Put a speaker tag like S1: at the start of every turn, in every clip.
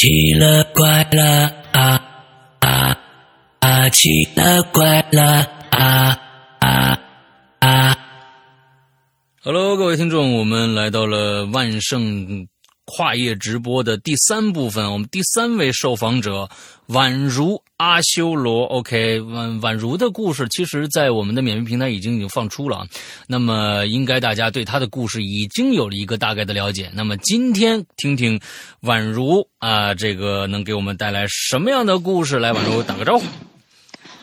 S1: 奇了怪了啊啊啊！奇了怪了啊啊啊
S2: ！Hello，各位听众，我们来到了万圣跨业直播的第三部分，我们第三位受访者宛如阿修罗。OK，宛宛如的故事，其实在我们的免费平台已经已经放出了，那么应该大家对他的故事已经有了一个大概的了解。那么今天听听宛如啊，这个能给我们带来什么样的故事？来，宛如打个招呼。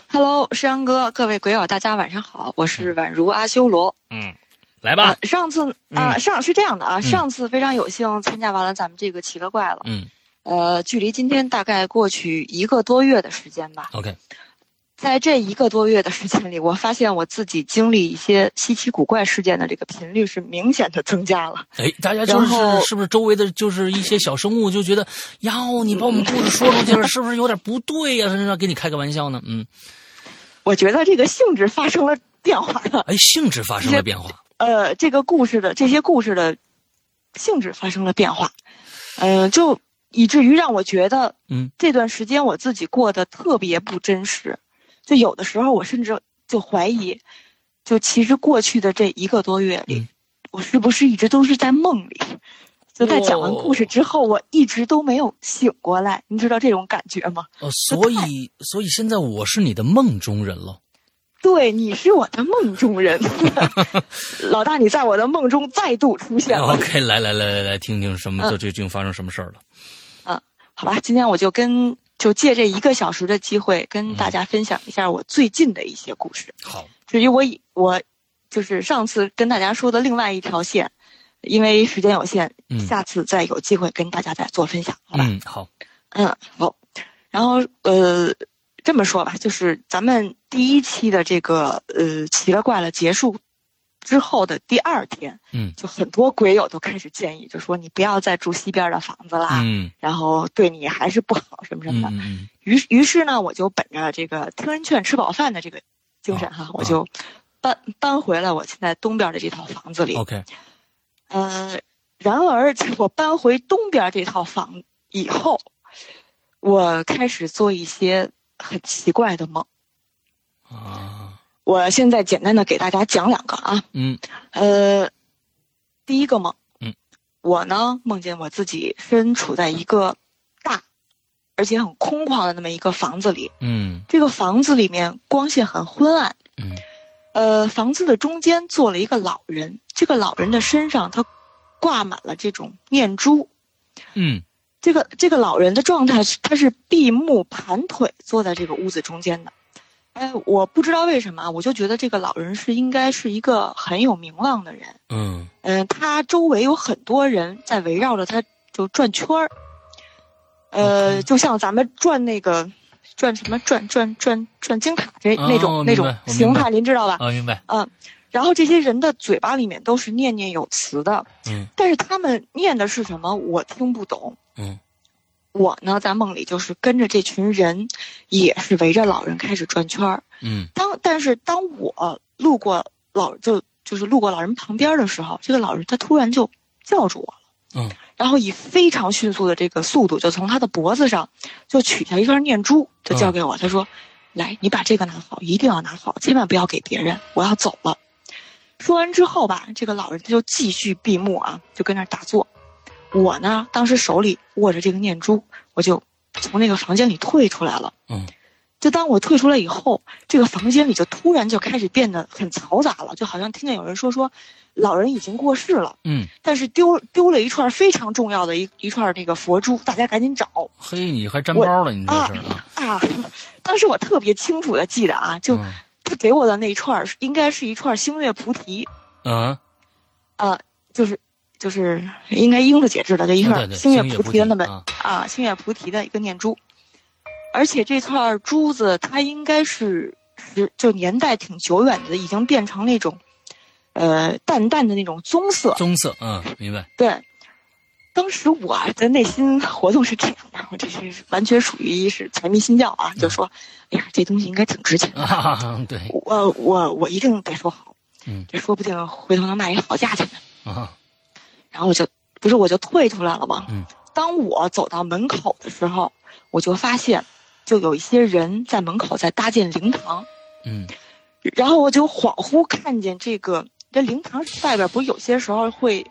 S3: Hello，石阳哥，各位鬼友，大家晚上好，我是宛如阿修罗。
S2: 嗯。来吧，
S3: 上次啊，上是这样的啊，上次非常有幸参加完了咱们这个奇了怪了，
S2: 嗯，
S3: 呃，距离今天大概过去一个多月的时间吧。
S2: OK，
S3: 在这一个多月的时间里，我发现我自己经历一些稀奇古怪事件的这个频率是明显的增加了。
S2: 哎，大家就是是不是周围的就是一些小生物就觉得，哟，你把我们故事说出去了，是不是有点不对呀？甚至给你开个玩笑呢？嗯，
S3: 我觉得这个性质发生了变化了。
S2: 哎，性质发生了变化。
S3: 呃，这个故事的这些故事的性质发生了变化，嗯，就以至于让我觉得，
S2: 嗯，
S3: 这段时间我自己过得特别不真实，就有的时候我甚至就怀疑，就其实过去的这一个多月里，我是不是一直都是在梦里？就在讲完故事之后，我一直都没有醒过来，你知道这种感觉吗？
S2: 哦，所以，所以现在我是你的梦中人了。
S3: 对，你是我的梦中人，老大，你在我的梦中再度出现了。
S2: OK，来来来来来，听听什么？这最近发生什么事儿了？
S3: 嗯，好吧，今天我就跟就借这一个小时的机会，跟大家分享一下我最近的一些故事。
S2: 好，
S3: 至于我以我就是上次跟大家说的另外一条线，因为时间有限，下次再有机会跟大家再做分享，好吧？
S2: 嗯，好，
S3: 嗯，好，然后呃。这么说吧，就是咱们第一期的这个呃奇了怪了结束之后的第二天，
S2: 嗯，
S3: 就很多鬼友都开始建议，就说你不要再住西边的房子啦，
S2: 嗯，
S3: 然后对你还是不好什么什么的，
S2: 嗯
S3: 于于是呢，我就本着这个听人劝吃饱饭的这个精神哈，我就搬搬回了我现在东边的这套房子里。
S2: OK，
S3: 呃，然而我搬回东边这套房以后，我开始做一些。很奇怪的梦，
S2: 啊！
S3: 我现在简单的给大家讲两个
S2: 啊，
S3: 嗯，呃，第一个梦，
S2: 嗯，
S3: 我呢梦见我自己身处在一个大，而且很空旷的那么一个房子里，
S2: 嗯，
S3: 这个房子里面光线很昏暗，
S2: 嗯，
S3: 呃，房子的中间坐了一个老人，这个老人的身上他挂满了这种念珠，
S2: 嗯。
S3: 这个这个老人的状态是，他是闭目盘腿坐在这个屋子中间的，哎，我不知道为什么，我就觉得这个老人是应该是一个很有名望的人，
S2: 嗯
S3: 嗯，他周围有很多人在围绕着他就转圈儿，呃，就像咱们转那个转什么转转转转金卡这那种那种形态，您知道吧？
S2: 啊，明白。
S3: 嗯，然后这些人的嘴巴里面都是念念有词的，
S2: 嗯，
S3: 但是他们念的是什么，我听不懂。
S2: 嗯，
S3: 我呢在梦里就是跟着这群人，也是围着老人开始转圈儿。
S2: 嗯，
S3: 当但是当我路过老就就是路过老人旁边的时候，这个老人他突然就叫住我
S2: 了。嗯，
S3: 然后以非常迅速的这个速度，就从他的脖子上就取下一串念珠，就交给我。他说：“来，你把这个拿好，一定要拿好，千万不要给别人。我要走了。”说完之后吧，这个老人他就继续闭目啊，就跟那打坐。我呢，当时手里握着这个念珠，我就从那个房间里退出来了。
S2: 嗯，
S3: 就当我退出来以后，这个房间里就突然就开始变得很嘈杂了，就好像听见有人说说，老人已经过世了。
S2: 嗯，
S3: 但是丢丢了一串非常重要的一一串那个佛珠，大家赶紧找。
S2: 嘿，你还沾包了？你这是
S3: 啊啊！当时我特别清楚的记得啊，就他给我的那一串应该是一串星月菩提。
S2: 嗯，
S3: 啊，就是。就是应该英子解制的这一串星月菩提的那本啊，星月菩提的一个念珠，而且这串珠子它应该是是就年代挺久远的，已经变成那种，呃淡淡的那种棕色。
S2: 棕色，嗯，明白。
S3: 对，当时我的内心活动是这样的，我这是完全属于是财迷心窍啊，就说，哎呀，这东西应该挺值钱
S2: 的，对，
S3: 我我我一定得说好，
S2: 嗯，
S3: 这说不定回头能卖一个好价钱
S2: 呢。啊。
S3: 然后我就不是我就退出来了吗？
S2: 嗯，
S3: 当我走到门口的时候，我就发现，就有一些人在门口在搭建灵堂，
S2: 嗯。
S3: 然后我就恍惚看见这个这灵堂外边不是有些时候会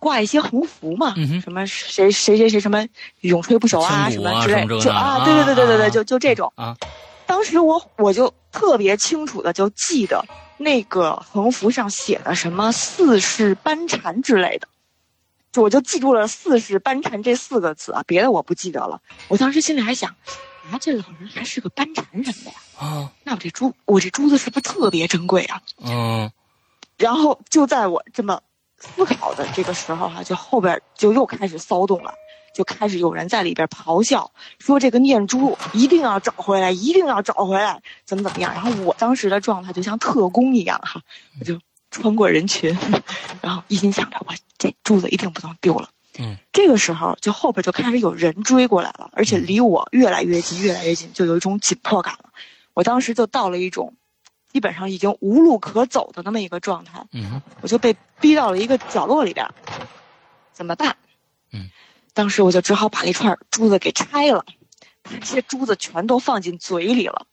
S3: 挂一些横幅嘛，什么谁谁谁谁什么永垂不朽啊什么之类就啊，对对对对对对，
S2: 啊
S3: 就就这种。
S2: 啊。
S3: 当时我我就特别清楚的就记得那个横幅上写的什么四世班禅之类的，就我就记住了四世班禅这四个字啊，别的我不记得了。我当时心里还想，啊，这老人还是个班禅什么的呀？
S2: 啊
S3: 那我这珠我这珠子是不是特别珍贵啊？
S2: 嗯
S3: 然后就在我这么思考的这个时候哈、就后边就又开始骚动了，就开始有人在里边咆哮，说这个念珠一定要找回来，一定要找回来，怎么怎么样。然后我当时的状态就像特工一样哈、我就穿过人群，然后一心想着我这珠子一定不能丢了。
S2: 嗯，
S3: 这个时候就后边就开始有人追过来了，而且离我越来越近，越来越近，就有一种紧迫感了。我当时就到了一种基本上已经无路可走的那么一个状态。
S2: 嗯
S3: 我就被逼到了一个角落里边，怎么办？
S2: 嗯，
S3: 当时我就只好把那串珠子给拆了，把这些珠子全都放进嘴里了。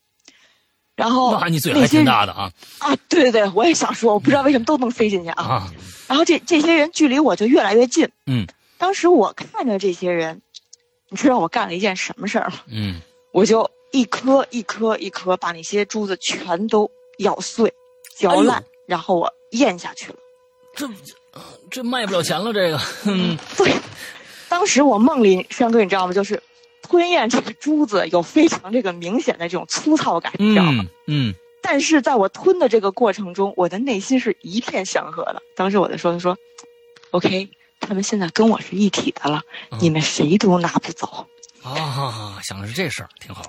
S3: 然后
S2: 那你嘴还挺大的啊
S3: 啊！对对对，我也想说，我不知道为什么都能飞进去啊。
S2: 啊
S3: 然后这这些人距离我就越来越近。
S2: 嗯
S3: 当时我看着这些人，你知道我干了一件什么事儿吗？
S2: 嗯
S3: 我就一颗一颗一颗把那些珠子全都咬碎、嚼烂，
S2: 哎
S3: 然后我咽下去了。
S2: 这这卖不了钱了这个嗯
S3: 对，当时我梦里，山哥你知道吗？就是吞咽这个珠子有非常这个明显的这种粗糙感，你知道吗？
S2: 嗯嗯
S3: 但是在我吞的这个过程中，我的内心是一片祥和的。当时我就说：“说，OK，他们现在跟我是一体的了，
S2: 嗯
S3: 你们谁都拿不走。
S2: 啊想的是这事儿挺好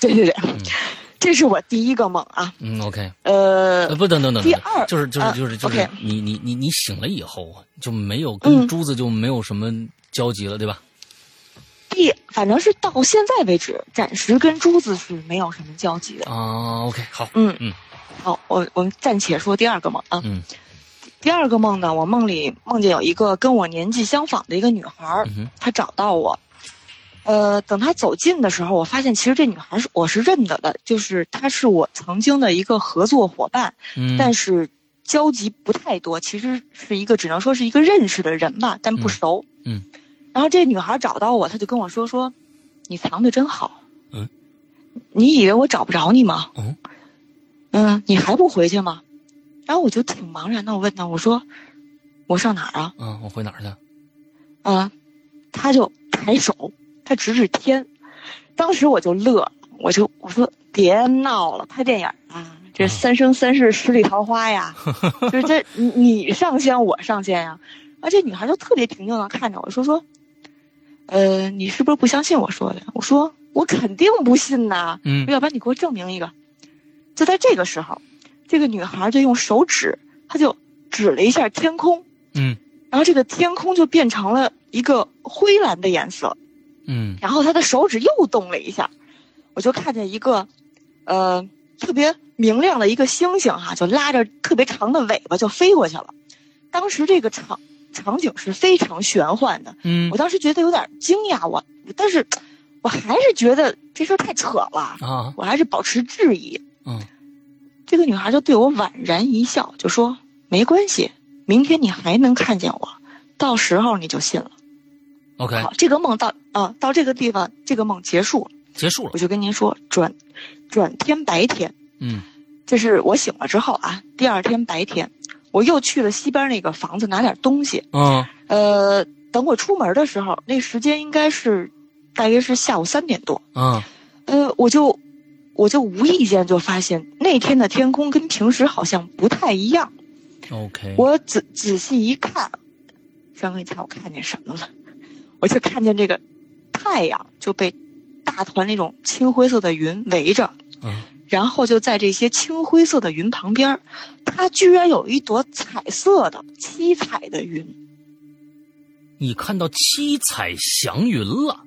S3: 对对 对，这是我第一个梦啊。
S2: 嗯 OK
S3: 呃
S2: 呃，不等等等等，
S3: 第二
S2: 就是就是
S3: 啊
S2: 就是就是、你你你你醒了以后啊，就没有跟
S3: 嗯
S2: 珠子就没有什么交集了，对吧？
S3: 第反正是到现在为止，暂时跟珠子是没有什么交集的。
S2: 啊，OK，好，
S3: 嗯
S2: 嗯
S3: 好，我我们暂且说第二个梦啊。
S2: 嗯
S3: 第二个梦呢，我梦里梦见有一个跟我年纪相仿的一个女孩她找到我。呃，等她走近的时候，我发现其实这女孩是我是认得的，就是她是我曾经的一个合作伙伴，
S2: 嗯，
S3: 但是交集不太多，其实是一个只能说是一个认识的人吧，但不熟。
S2: 嗯
S3: 然后这女孩找到我，她就跟我说说：“你藏的真好。”
S2: 嗯。
S3: 你以为我找不着你吗？
S2: 嗯。
S3: 嗯，你还不回去吗？然后我就挺茫然的，我问她，我说：“我上哪儿啊
S2: 嗯，我回哪儿去？？”
S3: 啊，她就抬手，她指指天。当时我就乐，我就我说别闹了，拍电影啊，这
S2: 嗯
S3: 三生三世十里桃花呀，就是这你你上线我上线呀。而这女孩就特别平静的看着我说说，呃，你是不是不相信我说的？我说我肯定不信呐，
S2: 嗯
S3: 要不然你给我证明一个。就在这个时候，这个女孩就用手指，她就指了一下天空，
S2: 嗯
S3: 然后这个天空就变成了一个灰蓝的颜色，
S2: 嗯
S3: 然后她的手指又动了一下，我就看见一个，呃，特别明亮的一个星星哈、就拉着特别长的尾巴就飞过去了。当时这个场场景是非常玄幻的，
S2: 嗯。
S3: 我当时觉得有点惊讶，我但是我还是觉得这事儿太扯了，
S2: 啊。
S3: 我还是保持质疑。
S2: 嗯。
S3: 这个女孩就对我宛然一笑，就说：“没关系，明天你还能看见我，到时候你就信了。
S2: ，OK，
S3: 好，这个梦到啊、到这个地方，这个梦结束了。
S2: 结束了。
S3: 我，就跟您说，转转天白天，
S2: 嗯。
S3: 这是我醒了之后啊，第二天白天，我又去了西边那个房子拿点东西。
S2: 嗯
S3: 呃，等我出门的时候，那时间应该是大约是下午三点多。
S2: 嗯
S3: 呃，我就我就无意间就发现那天的天空跟平时好像不太一样。
S2: ，OK，
S3: 我仔仔细一看，张哥，你猜我看见什么了？我就看见这个太阳就被大团那种青灰色的云围着，
S2: 嗯
S3: 然后就在这些青灰色的云旁边儿，它居然有一朵彩色的七彩的云。
S2: 你看到七彩祥云了，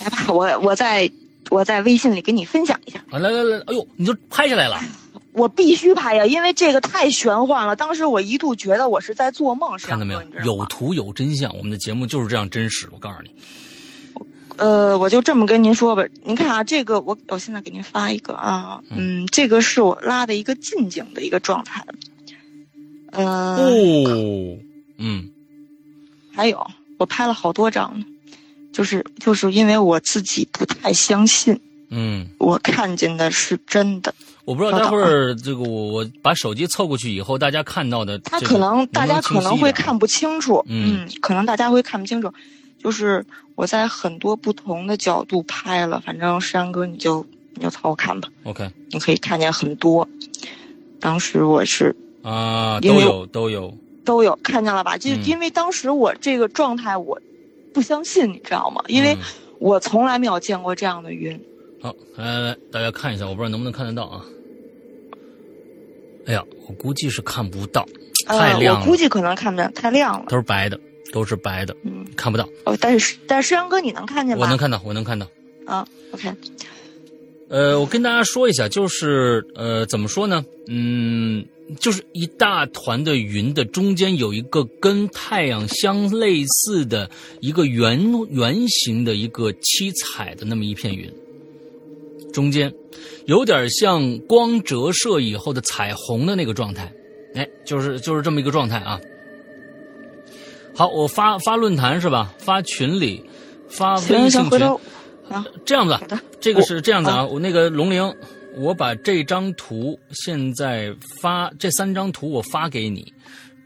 S3: 来吧，我我在我在微信里给你分享一下。
S2: 啊，来来来，哎呦，你就拍下来了，
S3: 我必须拍呀，因为这个太玄幻了。当时我一度觉得我是在做梦，
S2: 看到没有？有图有真相，我们的节目就是这样真实。我告诉你，
S3: 呃，我就这么跟您说吧。您看啊，这个我我现在给您发一个啊，嗯，这个是我拉的一个近景的一个状态。呃，
S2: 哦，嗯，
S3: 还有我拍了好多张呢，就是就是因为我自己不太相信，
S2: 嗯，
S3: 我看见的是真的。
S2: 我不知道待会儿这个我我把手机凑过去以后，大家看到的，
S3: 他可能大家可能会看不清楚，嗯，可能大家会看不清楚。就是我在很多不同的角度拍了，反正山哥你就你就凑合看吧。
S2: OK，
S3: 你可以看见很多。当时我是。
S2: 啊，都有都有
S3: 都有看见了吧？就因为当时我这个状态，我不相信，你知道吗？因为我从来没有见过这样的云。
S2: 好，来来来，大家看一下，我不知道能不能看得到啊？哎呀，我估计是看不到，太亮
S3: 了。我估计可能看不见，太亮了。
S2: 都是白的，都是白的，嗯，看不到。
S3: 哦，但是但是，石阳哥，你能看见吗？
S2: 我能看到，我能看到。
S3: 啊，OK。
S2: 呃，我跟大家说一下，就是呃，怎么说呢？嗯。就是一大团的云的中间有一个跟太阳相类似的一个圆圆形的一个七彩的那么一片云，中间有点像光折射以后的彩虹的那个状态，哎，就是就是这么一个状态啊。好，我发发论坛是吧？发群里，发微信群，
S3: 啊，
S2: 这样子，这个是这样子啊，我那个龙玲。我把这张图现在发这三张图我发给你，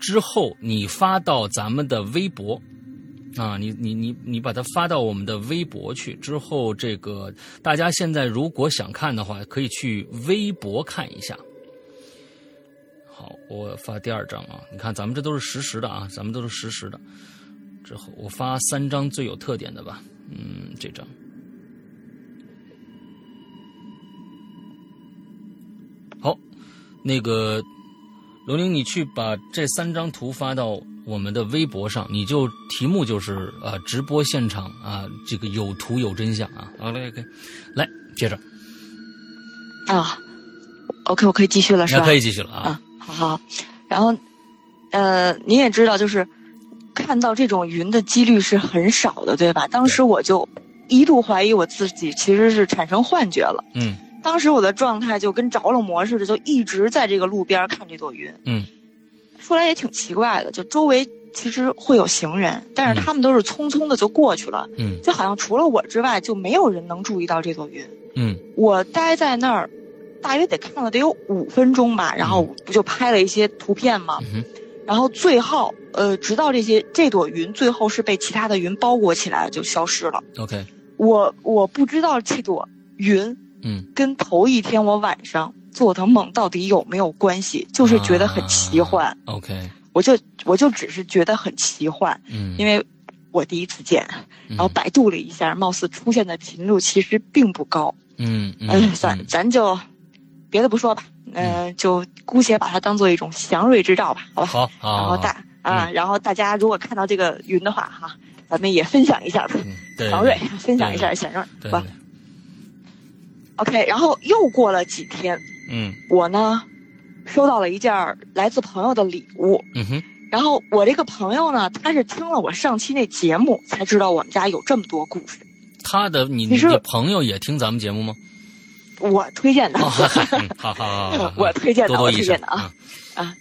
S2: 之后你发到咱们的微博，啊，你你你你把它发到我们的微博去。之后这个大家现在如果想看的话，可以去微博看一下。好，我发第二张啊，你看咱们这都是实时的啊，咱们都是实时的。之后我发三张最有特点的吧，嗯，这张。好那个，龙玲，你去把这三张图发到我们的微博上，你就题目就是啊，直播现场啊，这个有图有真相啊。好嘞，OK，来接着。
S3: 啊，OK，我可以继续了是吧？
S2: 可以继续了啊。
S3: 啊，好好。然后，呃，您也知道，就是看到这种云的几率是很少的，对吧？当时我就一度怀疑我自己其实是产生幻觉了。
S2: 嗯。
S3: 当时我的状态就跟着了魔似的，就一直在这个路边看这朵云。
S2: 嗯，
S3: 说来也挺奇怪的，就周围其实会有行人，但是他们都是匆匆的就过去了。
S2: 嗯，
S3: 就好像除了我之外，就没有人能注意到这朵云。
S2: 嗯，
S3: 我待在那儿，大约得看了得有五分钟吧，然后不就拍了一些图片吗？
S2: 嗯，
S3: 然后最后，呃，直到这些这朵云最后是被其他的云包裹起来，就消失了。
S2: OK，
S3: 我我不知道这朵云。
S2: 嗯，
S3: 跟头一天我晚上做的梦到底有没有关系？就是觉得很奇幻。
S2: OK，
S3: 我就我就只是觉得很奇幻。
S2: 嗯，
S3: 因为我第一次见，然后百度了一下，貌似出现的频率其实并不高。
S2: 嗯嗯，
S3: 算咱就别的不说吧，嗯，就姑且把它当做一种祥瑞之兆吧，好吧？
S2: 好，好。
S3: 然后大啊，然后大家如果看到这个云的话，哈，咱们也分享一下吧。祥瑞，分享一下祥瑞，
S2: 对。
S3: OK，然后又过了几天，
S2: 嗯，
S3: 我呢，收到了一件来自朋友的礼物，
S2: 嗯哼，
S3: 然后我这个朋友呢，他是听了我上期那节目才知道我们家有这么多故事。
S2: 他的你你朋友也听咱们节目吗？
S3: 我推荐的，
S2: 好好好，
S3: 我推荐的，我推荐的啊啊，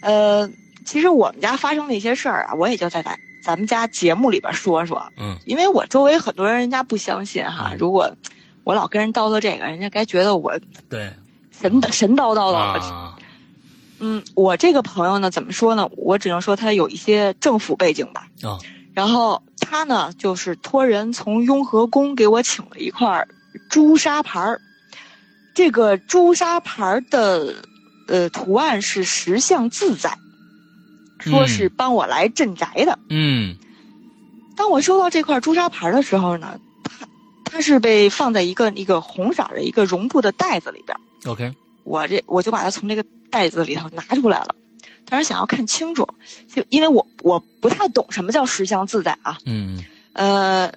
S3: 呃，其实我们家发生的一些事儿啊，我也就在咱咱们家节目里边说说，
S2: 嗯，
S3: 因为我周围很多人人家不相信哈，如果。我老跟人叨叨这个，人家该觉得我
S2: 对
S3: 神神叨叨的。嗯，我这个朋友呢，怎么说呢？我只能说他有一些政府背景吧。
S2: 啊，
S3: 然后他呢，就是托人从雍和宫给我请了一块朱砂牌儿。这个朱砂牌的呃图案是石像自在，说是帮我来镇宅的。
S2: 嗯，
S3: 当我收到这块朱砂牌的时候呢。它它是被放在一个一个红色的一个绒布的袋子里边。
S2: OK，
S3: 我这我就把它从这个袋子里头拿出来了，当时想要看清楚，就因为我我不太懂什么叫十相自在啊。
S2: 嗯。
S3: 呃，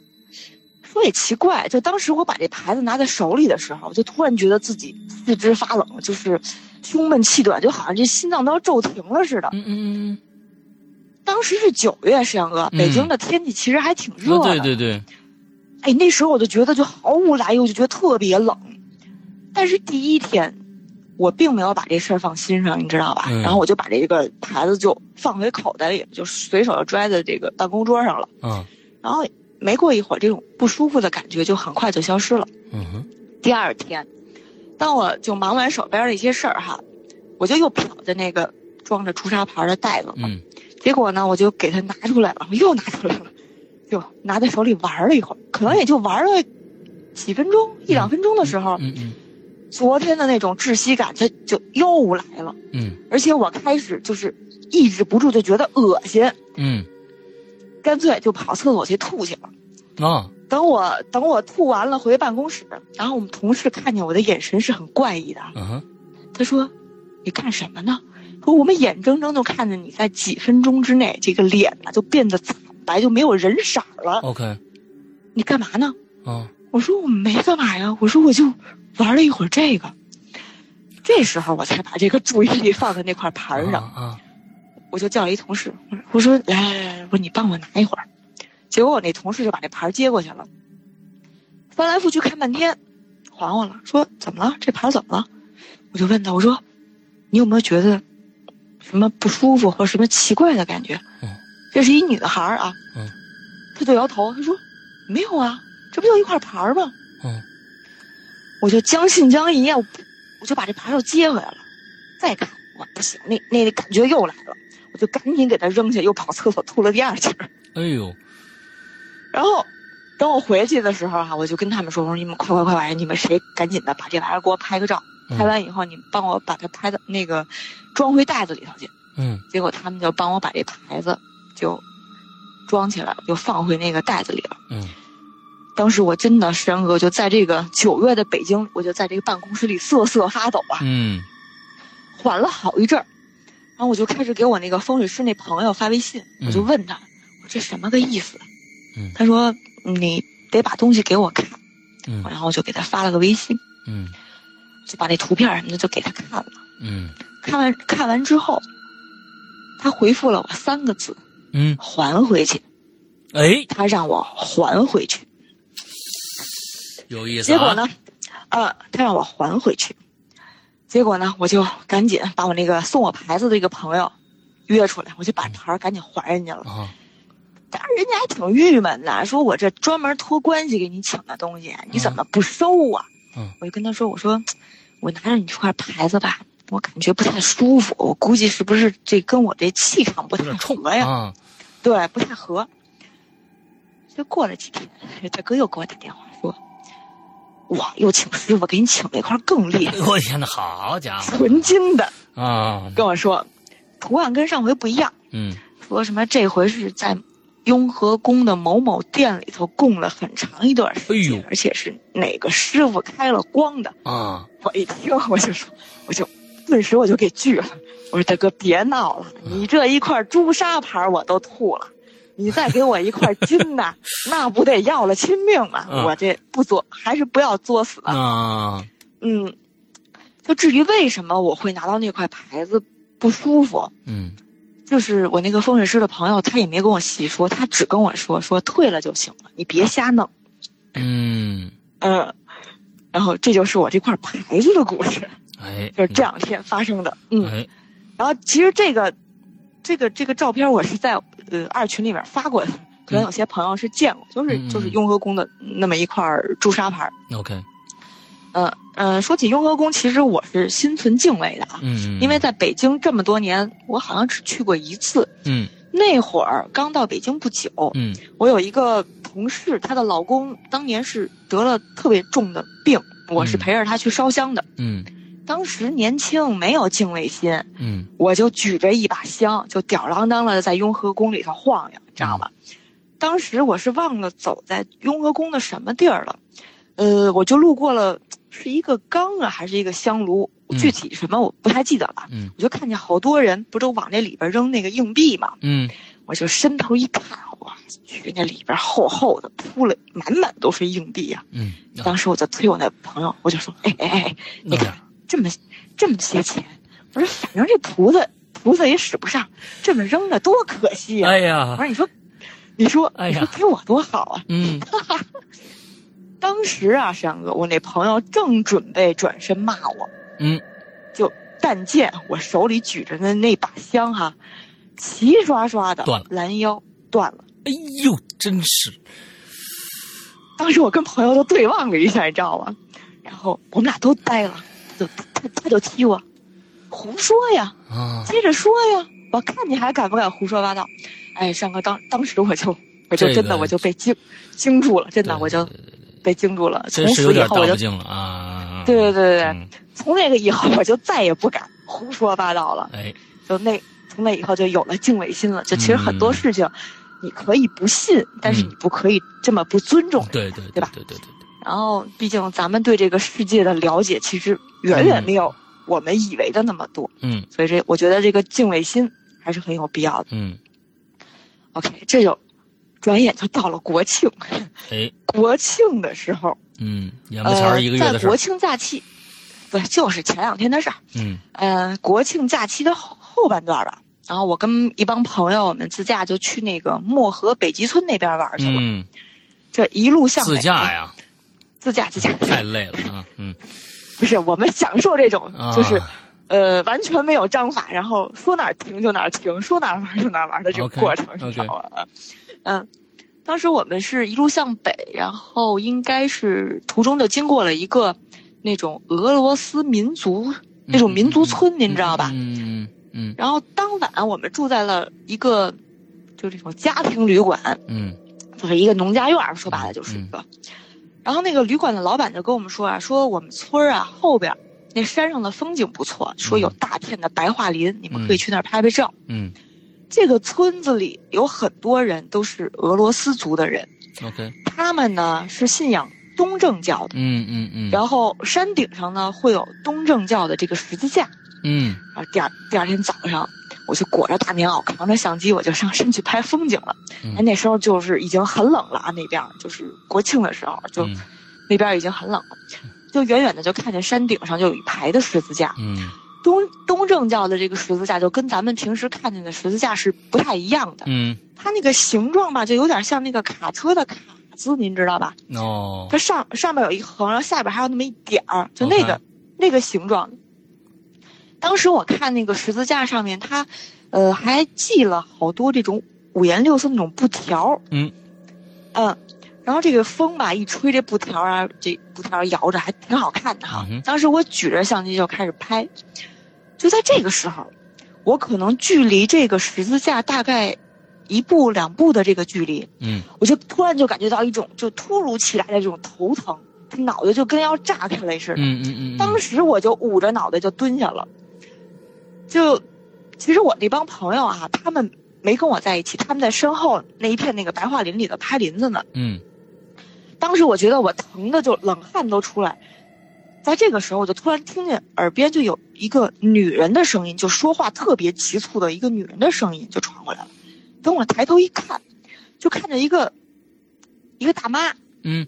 S3: 说也奇怪，就当时我把这牌子拿在手里的时候，我就突然觉得自己四肢发冷，就是胸闷气短，就好像这心脏都要骤停了似的。
S2: 嗯嗯
S3: 当时是九月，石阳哥，
S2: 嗯
S3: 北京的天气其实还挺热
S2: 嗯，
S3: 的。
S2: 对对对，
S3: 哎，那时候我就觉得就毫无来由，就觉得特别冷。但是第一天，我并没有把这事儿放心上，你知道吧？
S2: 嗯
S3: 然后我就把这个牌子就放回口袋里，就随手就拽在这个办公桌上了。
S2: 嗯，
S3: 然后没过一会儿，这种不舒服的感觉就很快就消失了。
S2: 嗯哼，
S3: 第二天，当我就忙完手边的一些事儿哈，我就又瞟着那个装着朱砂牌的袋子，
S2: 嗯。
S3: 结果呢，我就给它拿出来了，我又拿出来了，就拿在手里玩了一会儿，可能也就玩了几分钟，一两分钟的时候，
S2: 嗯嗯
S3: 昨天的那种窒息感它就又来了，
S2: 嗯。
S3: 而且我开始就是抑制不住，就觉得恶心，
S2: 嗯
S3: 干脆就跑厕所去吐去了。
S2: 嗯啊，
S3: 等我等我吐完了回办公室，然后我们同事看见我的眼神是很怪异的，
S2: 嗯，
S3: 他说：“你干什么呢？”说我们眼睁睁就看着你在几分钟之内，这个脸呢就变得惨白，就没有人色了。
S2: OK，
S3: 你干嘛呢？
S2: 啊，
S3: 我说我没干嘛呀，我说我就玩了一会儿这个。这时候我才把这个注意力放在那块牌儿上，
S2: 啊，
S3: 我就叫了一同事，我说来来来，我说你帮我拿一会儿。结果我那同事就把这牌接过去了，翻来覆去看半天，还我了，说怎么了？这牌怎么了？我就问他，我说你有没有觉得什么不舒服或者什么奇怪的感觉？
S2: 嗯
S3: 这是一女孩啊。
S2: 嗯。
S3: 他就摇头，他说没有啊，这不就一块牌吗？
S2: 嗯
S3: 我就将信将疑啊，我我就把这牌又接回来了。再看，我不行，那那感觉又来了，我就赶紧给他扔下，又跑厕所吐了第二气儿。
S2: 哎呦，
S3: 然后等我回去的时候哈、我就跟他们说：“我说你们快快快快，你们谁赶紧的把这玩意儿给我拍个照，
S2: 嗯
S3: 拍完以后你们帮我把它拍到那个装回袋子里头去。”
S2: 嗯
S3: 结果他们就帮我把这牌子就装起来了，就放回那个袋子里了。
S2: 嗯
S3: 当时我真的山哥就在这个九月的北京，我就在这个办公室里瑟瑟发抖啊。
S2: 嗯
S3: 缓了好一阵儿，然后我就开始给我那个风水师那朋友发微信，
S2: 嗯
S3: 我就问他，我说这什么个意思？
S2: 嗯
S3: 他说你得把东西给我看，
S2: 嗯
S3: 然后我就给他发了个微信，
S2: 嗯
S3: 就把那图片什么的就给他看了。
S2: 嗯
S3: 看完看完之后，他回复了我三个字：
S2: 嗯，
S3: 还回去。
S2: 哎，
S3: 他让我还回去，
S2: 有意思啊。
S3: 结果呢，呃，他让我还回去，结果呢，我就赶紧把我那个送我牌子的一个朋友约出来，我就把牌赶紧还人家了。
S2: 啊，
S3: 但是人家还挺郁闷的，说我这专门托关系给你请的东西，你怎么不收啊？
S2: 嗯
S3: 我就跟他说，我说我拿着你这块牌子吧，我感觉不太舒服，我估计是不是这跟我这气场不太合呀？
S2: 啊。
S3: 对，不太合。就过了几天，大哥又给我打电话说，我又请师傅给你请了一块更厉害
S2: 我天哪，好家伙。
S3: 纯金的，
S2: 啊！
S3: 跟我说图案跟上回不一样，
S2: 嗯。
S3: 说什么这回是在雍和宫的某某店里头供了很长一段时间，
S2: 哎呦。
S3: 而且是哪个师傅开了光的。
S2: 啊，
S3: 我一听我就说，我就顿时我就给拒了。我说大哥别闹了，你这一块朱砂牌我都吐了，你再给我一块金呐，那不得要了亲命吗？
S2: 嗯
S3: 我这不作，还是不要作死了。
S2: 啊，
S3: 嗯，就至于为什么我会拿到那块牌子不舒服，
S2: 嗯
S3: 就是我那个风水师的朋友，他也没跟我细说，他只跟我说说退了就行了，你别瞎弄。
S2: 嗯，
S3: 嗯，然后这就是我这块牌子的故事，
S2: 哎，
S3: 就是这两天发生的。嗯，
S2: 哎，
S3: 然后其实这个，这个这个照片我是在呃二群里面发过，可能有些朋友是见过，就是就是雍和宫的那么一块朱砂牌。
S2: OK，
S3: 嗯嗯、呃说起雍和宫，其实我是心存敬畏的啊，
S2: 嗯，
S3: 因为在北京这么多年，我好像只去过一次。
S2: 嗯。
S3: 那会儿刚到北京不久，
S2: 嗯。
S3: 我有一个同事，她的老公当年是得了特别重的病，我是
S2: 嗯。
S3: 陪着她去烧香的。
S2: 嗯
S3: 当时年轻，没有敬畏心，
S2: 嗯。
S3: 我就举着一把香，就吊儿郎当的在雍和宫里头晃悠，知道吗？当时我是忘了走在雍和宫的什么地儿了，呃，我就路过了，是一个缸啊，还是一个香炉？
S2: 嗯
S3: 具体什么我不太记得了。
S2: 嗯。
S3: 我就看见好多人不都往那里边扔那个硬币嘛，
S2: 嗯。
S3: 我就伸头一看，哇，去那里边厚厚的铺了满满都是硬币呀、
S2: 嗯，
S3: 当时我就推我那朋友，我就说，哎哎哎，你看这么这么些钱，我说反正这菩萨菩萨也使不上，这么扔了多可惜呀、
S2: 哎呀我，
S3: 说你说，你说，
S2: 哎呀
S3: 你说给我多好啊！
S2: 嗯
S3: 当时啊，山哥，我那朋友正准备转身骂我，
S2: 嗯，
S3: 就但见我手里举着的那把香哈，齐刷刷的
S2: 断了
S3: 拦腰断了。
S2: 哎呦，真是，
S3: 当时我跟朋友都对望了一下，你知道吗？然后我们俩都呆了，就他他就踢我，胡说呀，
S2: 啊，
S3: 接着说呀，我看你还敢不敢胡说八道？哎，上哥当当时我就我就真的我就被惊惊住了，真的我就被惊住了。从此以后我就
S2: 啊！
S3: 对对对对从那个以后我就再也不敢胡说八道了。
S2: 哎，
S3: 就那从那以后就有了敬畏心了。就其实很多
S2: 嗯
S3: 事情，你可以不信，但是
S2: 嗯
S3: 你不可以这么不尊重。
S2: 对对
S3: 对吧
S2: 对对对对，
S3: 然后，毕竟咱们对这个世界的了解，其实远远没有我们以为的那么多。
S2: 嗯
S3: 所以这我觉得这个敬畏心还是很有必要的。
S2: 嗯
S3: ，OK，这就转眼就到了国庆。
S2: 哎，
S3: 国庆的时候，
S2: 嗯，眼巴前一个月的
S3: 呃、在国，庆假期，不就是前两天的事儿。
S2: 嗯
S3: 呃，国庆假期的后后半段吧，然后我跟一帮朋友，我们自驾就去那个漠河北极村那边玩去了。
S2: 嗯，
S3: 这一路向北，
S2: 自驾，呀，
S3: 自驾自驾，
S2: 太累了啊，嗯
S3: 不是我们享受这种，
S2: 啊，
S3: 就是呃完全没有章法，然后说哪儿停就哪儿停，说哪儿玩就哪儿玩的这种过程你知道吗？嗯。当时我们是一路向北，然后应该是途中就经过了一个那种俄罗斯民族那种民族村，您知道吧？
S2: 嗯嗯嗯
S3: 然后当晚我们住在了一个，就这种家庭旅馆，
S2: 嗯
S3: 就是一个农家院，说白了就是一个。然后那个旅馆的老板就跟我们说啊，说我们村儿啊后边那山上的风景不错，说有大片的白桦林，你们可以去那儿拍拍照。
S2: 嗯。
S3: 这个村子里有很多人都是俄罗斯族的人
S2: ，，OK，
S3: 他们呢是信仰东正教的。
S2: 嗯嗯嗯，
S3: 然后山顶上呢会有东正教的这个十字架，
S2: 嗯。
S3: 啊，第二第二天早上，我就裹着大棉袄，扛着相机，我就上山去拍风景了。那时候就是已经很冷了啊，那边儿就是国庆的时候，就、
S2: 嗯
S3: 那边儿已经很冷了，就远远的就看见山顶上就有一排的十字架。
S2: 嗯
S3: 东东正教的这个十字架就跟咱们平时看见的十字架是不太一样的，
S2: 嗯，
S3: 它那个形状吧，就有点像那个卡车的卡字，您知道吧？
S2: 哦，
S3: 它上上面有一横，然后下边还有那么一点儿，就那个那个形状。当时我看那个十字架上面，它，呃，还系了好多这种五颜六色那种布条。
S2: 嗯，
S3: 嗯，然后这个风吧一吹，这布条啊，这布条摇着还挺好看的哈。
S2: 嗯
S3: 当时我举着相机就开始拍，就在这个时候，我可能距离这个十字架大概一步两步的这个距离，
S2: 嗯
S3: 我就突然就感觉到一种就突如其来的这种头疼，脑袋就跟要炸开了似的。
S2: 嗯嗯嗯，
S3: 当时我就捂着脑袋就蹲下了，就其实我那帮朋友啊，他们没跟我在一起，他们在身后那一片那个白桦林里头拍林子呢。
S2: 嗯
S3: 当时我觉得我疼的就冷汗都出来，在这个时候我就突然听见耳边就有一个女人的声音，就说话特别急促的一个女人的声音就传过来了。等我抬头一看，就看见一个一个大妈
S2: 嗯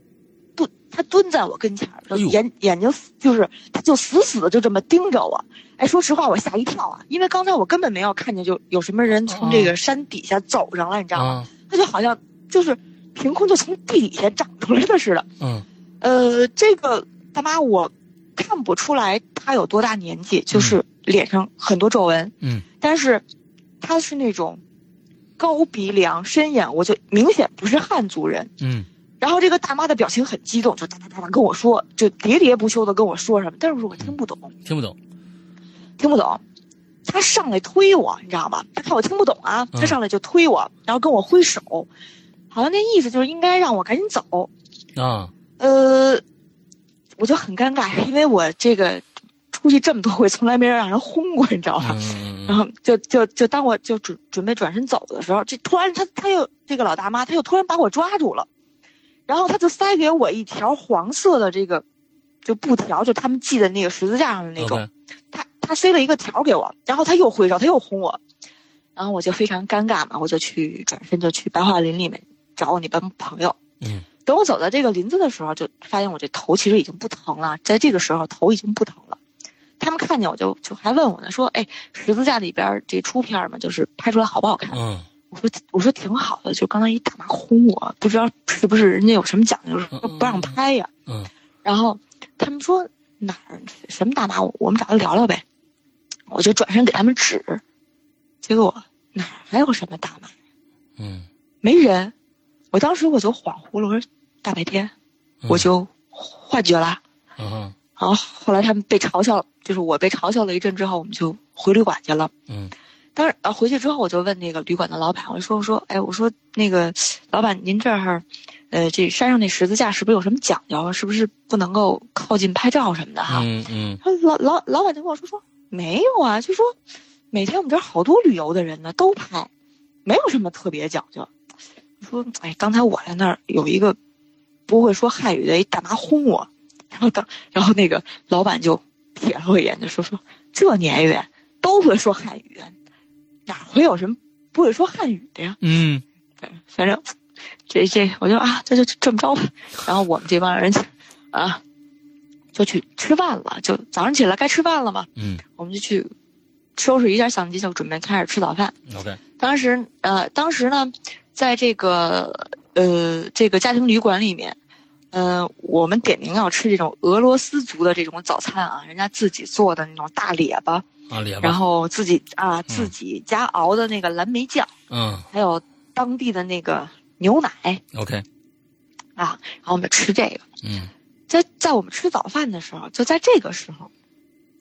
S3: 蹲，她蹲在我跟前儿，眼眼睛就是，她就死死的就这么盯着我。哎，说实话，我吓一跳啊，因为刚才我根本没有看见就有什么人从这个山底下走上来，你知道吗？他就好像就是凭空就从地底下长出来的似的。
S2: 嗯。
S3: 呃，这个大妈我看不出来她有多大年纪，就是脸上很多皱纹，
S2: 嗯。
S3: 但是她是那种高鼻梁、深眼，我就明显不是汉族人。
S2: 嗯。
S3: 然后这个大妈的表情很激动，就哒哒哒哒跟我说，就喋喋不休的跟我说什么，但是我听不懂，
S2: 听不懂，
S3: 听不懂。他上来推我，你知道吗？他看我听不懂啊，他上来就推我，然后跟我挥手，好像那意思就是应该让我赶紧走。
S2: 啊
S3: 呃，我就很尴尬，因为我这个出去这么多回，从来没人让人轰过，你知道吧？
S2: 嗯
S3: 然后就就就当我就准准备转身走的时候，这突然他他又这个老大妈，他又突然把我抓住了，然后他就塞给我一条黄色的这个就布条，就他们系在那个十字架上的那种。他他塞了一个条给我，然后他又挥手，他又轰我，然后我就非常尴尬嘛，我就去转身就去白桦林里面找我那帮朋友。
S2: 嗯
S3: 等我走到这个林子的时候，就发现我这头其实已经不疼了，在这个时候头已经不疼了。他他们看见我就就还问我呢，说：“哎，十字架里边这出片嘛，就是拍出来好不好看？”
S2: 嗯
S3: 我说：“我说挺好的，就刚才一大妈轰我，不知道是不是人家有什么讲究，说不让拍呀。”
S2: 嗯
S3: 然后他们说哪儿什么大妈，我们找他聊聊呗。我就转身给他们指，结果哪儿还有什么大妈？
S2: 嗯
S3: 没人。我当时我就恍惚了，我说大白天
S2: 嗯
S3: 我就幻觉了。
S2: 嗯哼
S3: 然后后来他们被嘲笑，就是我被嘲笑了一阵之后，我们就回旅馆去了。
S2: 嗯
S3: 当时啊回去之后，我就问那个旅馆的老板，我说我说哎我说那个老板您这儿，呃这山上那十字架是不是有什么讲究啊？是不是不能够靠近拍照什么的哈？
S2: 嗯嗯
S3: 他老老老板就跟我说说没有啊，就说每天我们这儿好多旅游的人呢都拍，没有什么特别讲究。说哎，刚才我在那儿有一个不会说汉语的一大妈轰我，然后当然后那个老板就瞥了我一眼，就说说这年月都会说汉语，哪会有什么不会说汉语的呀？
S2: 嗯
S3: 反正这这我就啊，这就这么着吧。然后我们这帮人啊，就去吃饭了。就早上起来该吃饭了嘛，
S2: 嗯
S3: 我们就去收拾一下相机，就准备开始吃早饭。
S2: ，OK，
S3: 当时呃，当时呢，在这个呃这个家庭旅馆里面，呃，我们点名要吃这种俄罗斯族的这种早餐啊，人家自己做的那种大列巴，
S2: 啊，列
S3: 巴
S2: 然，
S3: 后自己啊自己家熬的那个蓝莓酱，
S2: 嗯
S3: 还有当地的那个牛奶。
S2: ，OK，
S3: 啊，然后我们吃这个。
S2: 嗯
S3: 在在我们吃早饭的时候，就在这个时候，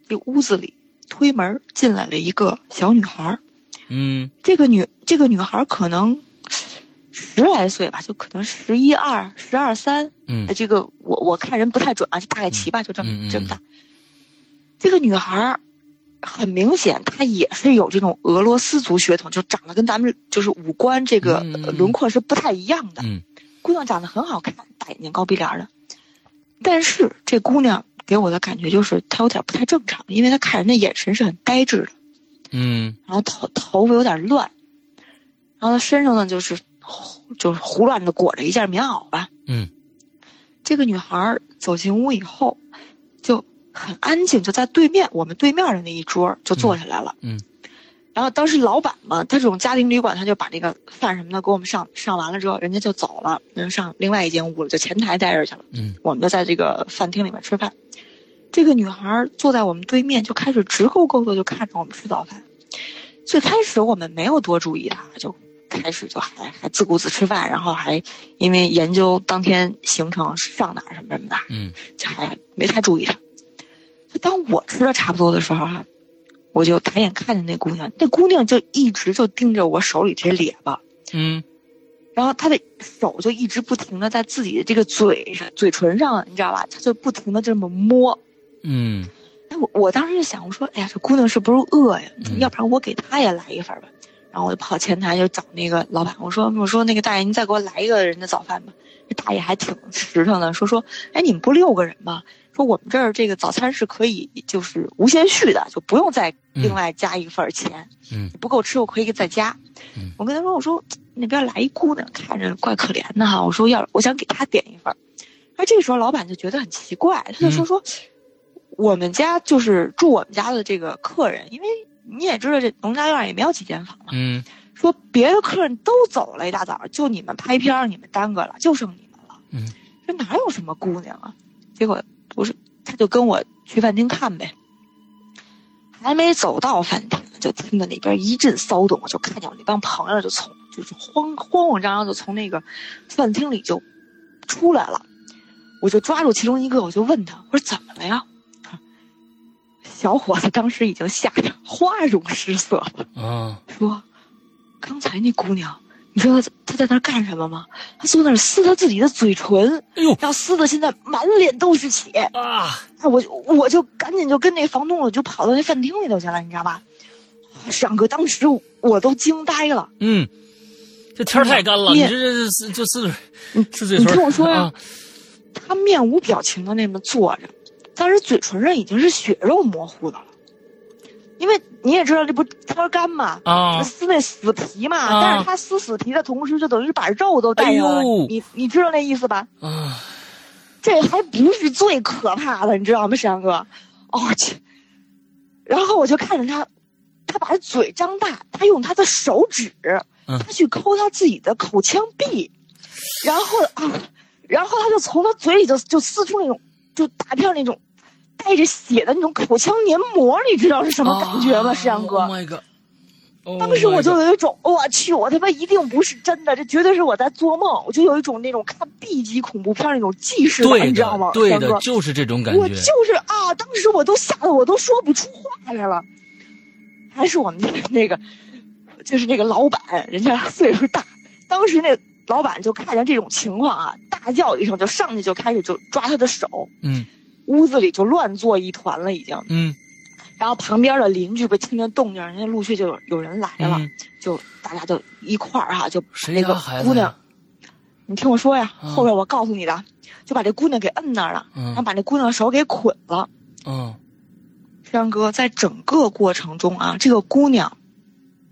S3: 这屋子里推门进来了一个小女孩儿。
S2: 嗯
S3: 这个女这个女孩儿可能十来岁吧，就可能十一二、十二三。
S2: 嗯
S3: 呃这个我我看人不太准啊，就大概齐吧，就这么、这么大。这个女孩儿很明显，她也是有这种俄罗斯族血统，就长得跟咱们就是五官这个轮廓是不太一样的。
S2: 嗯
S3: 姑娘长得很好看，大眼睛高鼻梁儿的，但是这姑娘给我的感觉就是她有点不太正常，因为她看人的眼神是很呆滞的，
S2: 嗯
S3: 然后头头发有点乱，然后她身上呢就是就是胡乱的裹着一件棉袄吧。
S2: 嗯
S3: 这个女孩儿走进屋以后，就很安静，就在对面我们对面的那一桌就坐下来了。
S2: 嗯
S3: 然后当时老板嘛，他这种家庭旅馆，他就把这个饭什么的给我们上上完了之后，人家就走了，人上另外一间屋了，就前台待着去了。
S2: 嗯
S3: 我们就在这个饭厅里面吃饭。这个女孩坐在我们对面，就开始直勾勾的就看着我们吃早饭。最开始我们没有多注意她，就开始就还还自顾自吃饭，然后还因为研究当天行程上哪儿什么什么的，
S2: 嗯
S3: 就还没太注意她。就当我吃的差不多的时候哈、我就抬眼看见那姑娘，那姑娘就一直就盯着我手里这列巴，
S2: 嗯
S3: 然后她的手就一直不停的在自己的这个嘴上、嘴唇上，你知道吧？她就不停的这么摸。
S2: 嗯
S3: 哎，我我当时就想，我说，哎呀，这姑娘是不是饿呀？
S2: 嗯
S3: 要不然我给她也来一份吧。然后我就跑前台就找那个老板，我说，我说那个大爷，您再给我来一个人的早饭吧。这大爷还挺实诚的，说说，哎，你们不六个人吗？说我们这儿这个早餐是可以就是无限续的，就不用再另外加一份儿钱。
S2: 嗯
S3: 不够吃我可以再加。
S2: 嗯
S3: 我跟他说，我说那边来一姑娘，看着怪可怜的哈。我说要我想给她点一份儿。而这个时候老板就觉得很奇怪，他就说说，我们家就是住我们家的这个客人，因为你也知道这农家院也没有几间房嘛，
S2: 嗯
S3: 说别的客人都走了，一大早就你们拍片儿，你们耽搁了，就剩你们了。
S2: 嗯，
S3: 这哪有什么姑娘啊？结果不是，他就跟我去饭厅看呗。还没走到饭厅，就听到那边一阵骚动，我就看见我那帮朋友就从就是慌慌慌张张就从那个饭厅里就出来了。我就抓住其中一个，我就问他，我说怎么了呀？小伙子当时已经吓得花容失色了。
S2: 啊
S3: 说：“刚才那姑娘，你知道她她在那儿干什么吗？他坐那儿撕他自己的嘴唇，
S2: 哎呦
S3: 然后撕的现在满脸都是血。
S2: 啊
S3: 啊，我就我就赶紧就跟那房东，我就跑到那饭厅里头去了，你知道吧？上哥当时我都惊呆了。
S2: 嗯，这天太干了，
S3: 你
S2: 这这这这就四
S3: 你
S2: 四嘴唇，
S3: 你听我说呀
S2: 啊
S3: 他面无表情的那么坐着，当时嘴唇上已经是血肉模糊的了。因为你也知道，这不天干嘛，
S2: 啊
S3: 撕那死皮嘛，
S2: 啊
S3: 但是他撕死皮的同时，就等于是把肉都带上了。
S2: 哎
S3: 你你知道那意思吧？
S2: 啊
S3: 这还不是最可怕的，你知道吗，沈阳哥？哦，去然后我就看着他，他把嘴张大，他用他的手指，
S2: 嗯
S3: 他去抠他自己的口腔壁，然后啊，然后他就从他嘴里就就撕出那种就大片那种带着血的那种口腔黏膜，你知道是什么感觉吗，石阳哥
S2: ？？Oh my god！
S3: 当时我就有一种，我去，我他妈一定不是真的，这绝对是我在做梦。我就有一种那种看 B 级恐怖片那种既视感，你知道吗
S2: 的，？对的，就是这种感觉。
S3: 我就是啊，当时我都吓得我都说不出话来了。还是我们那那个，就是那个老板，人家岁数大，当时那老板就看见这种情况啊，大叫一声，就上去就开始就抓他的手，
S2: 嗯
S3: 屋子里就乱作一团了已经。
S2: 嗯。
S3: 然后旁边的邻居不听见动静，人家陆续就有有人来了，
S2: 嗯，
S3: 就大家就一块儿哈，就那个姑娘？，你听我说呀，
S2: 嗯。
S3: 后边我告诉你的，就把这姑娘给摁那儿了，然后
S2: 嗯
S3: 把那姑娘手给捆了。
S2: 嗯。
S3: 山哥在整个过程中啊，这个姑娘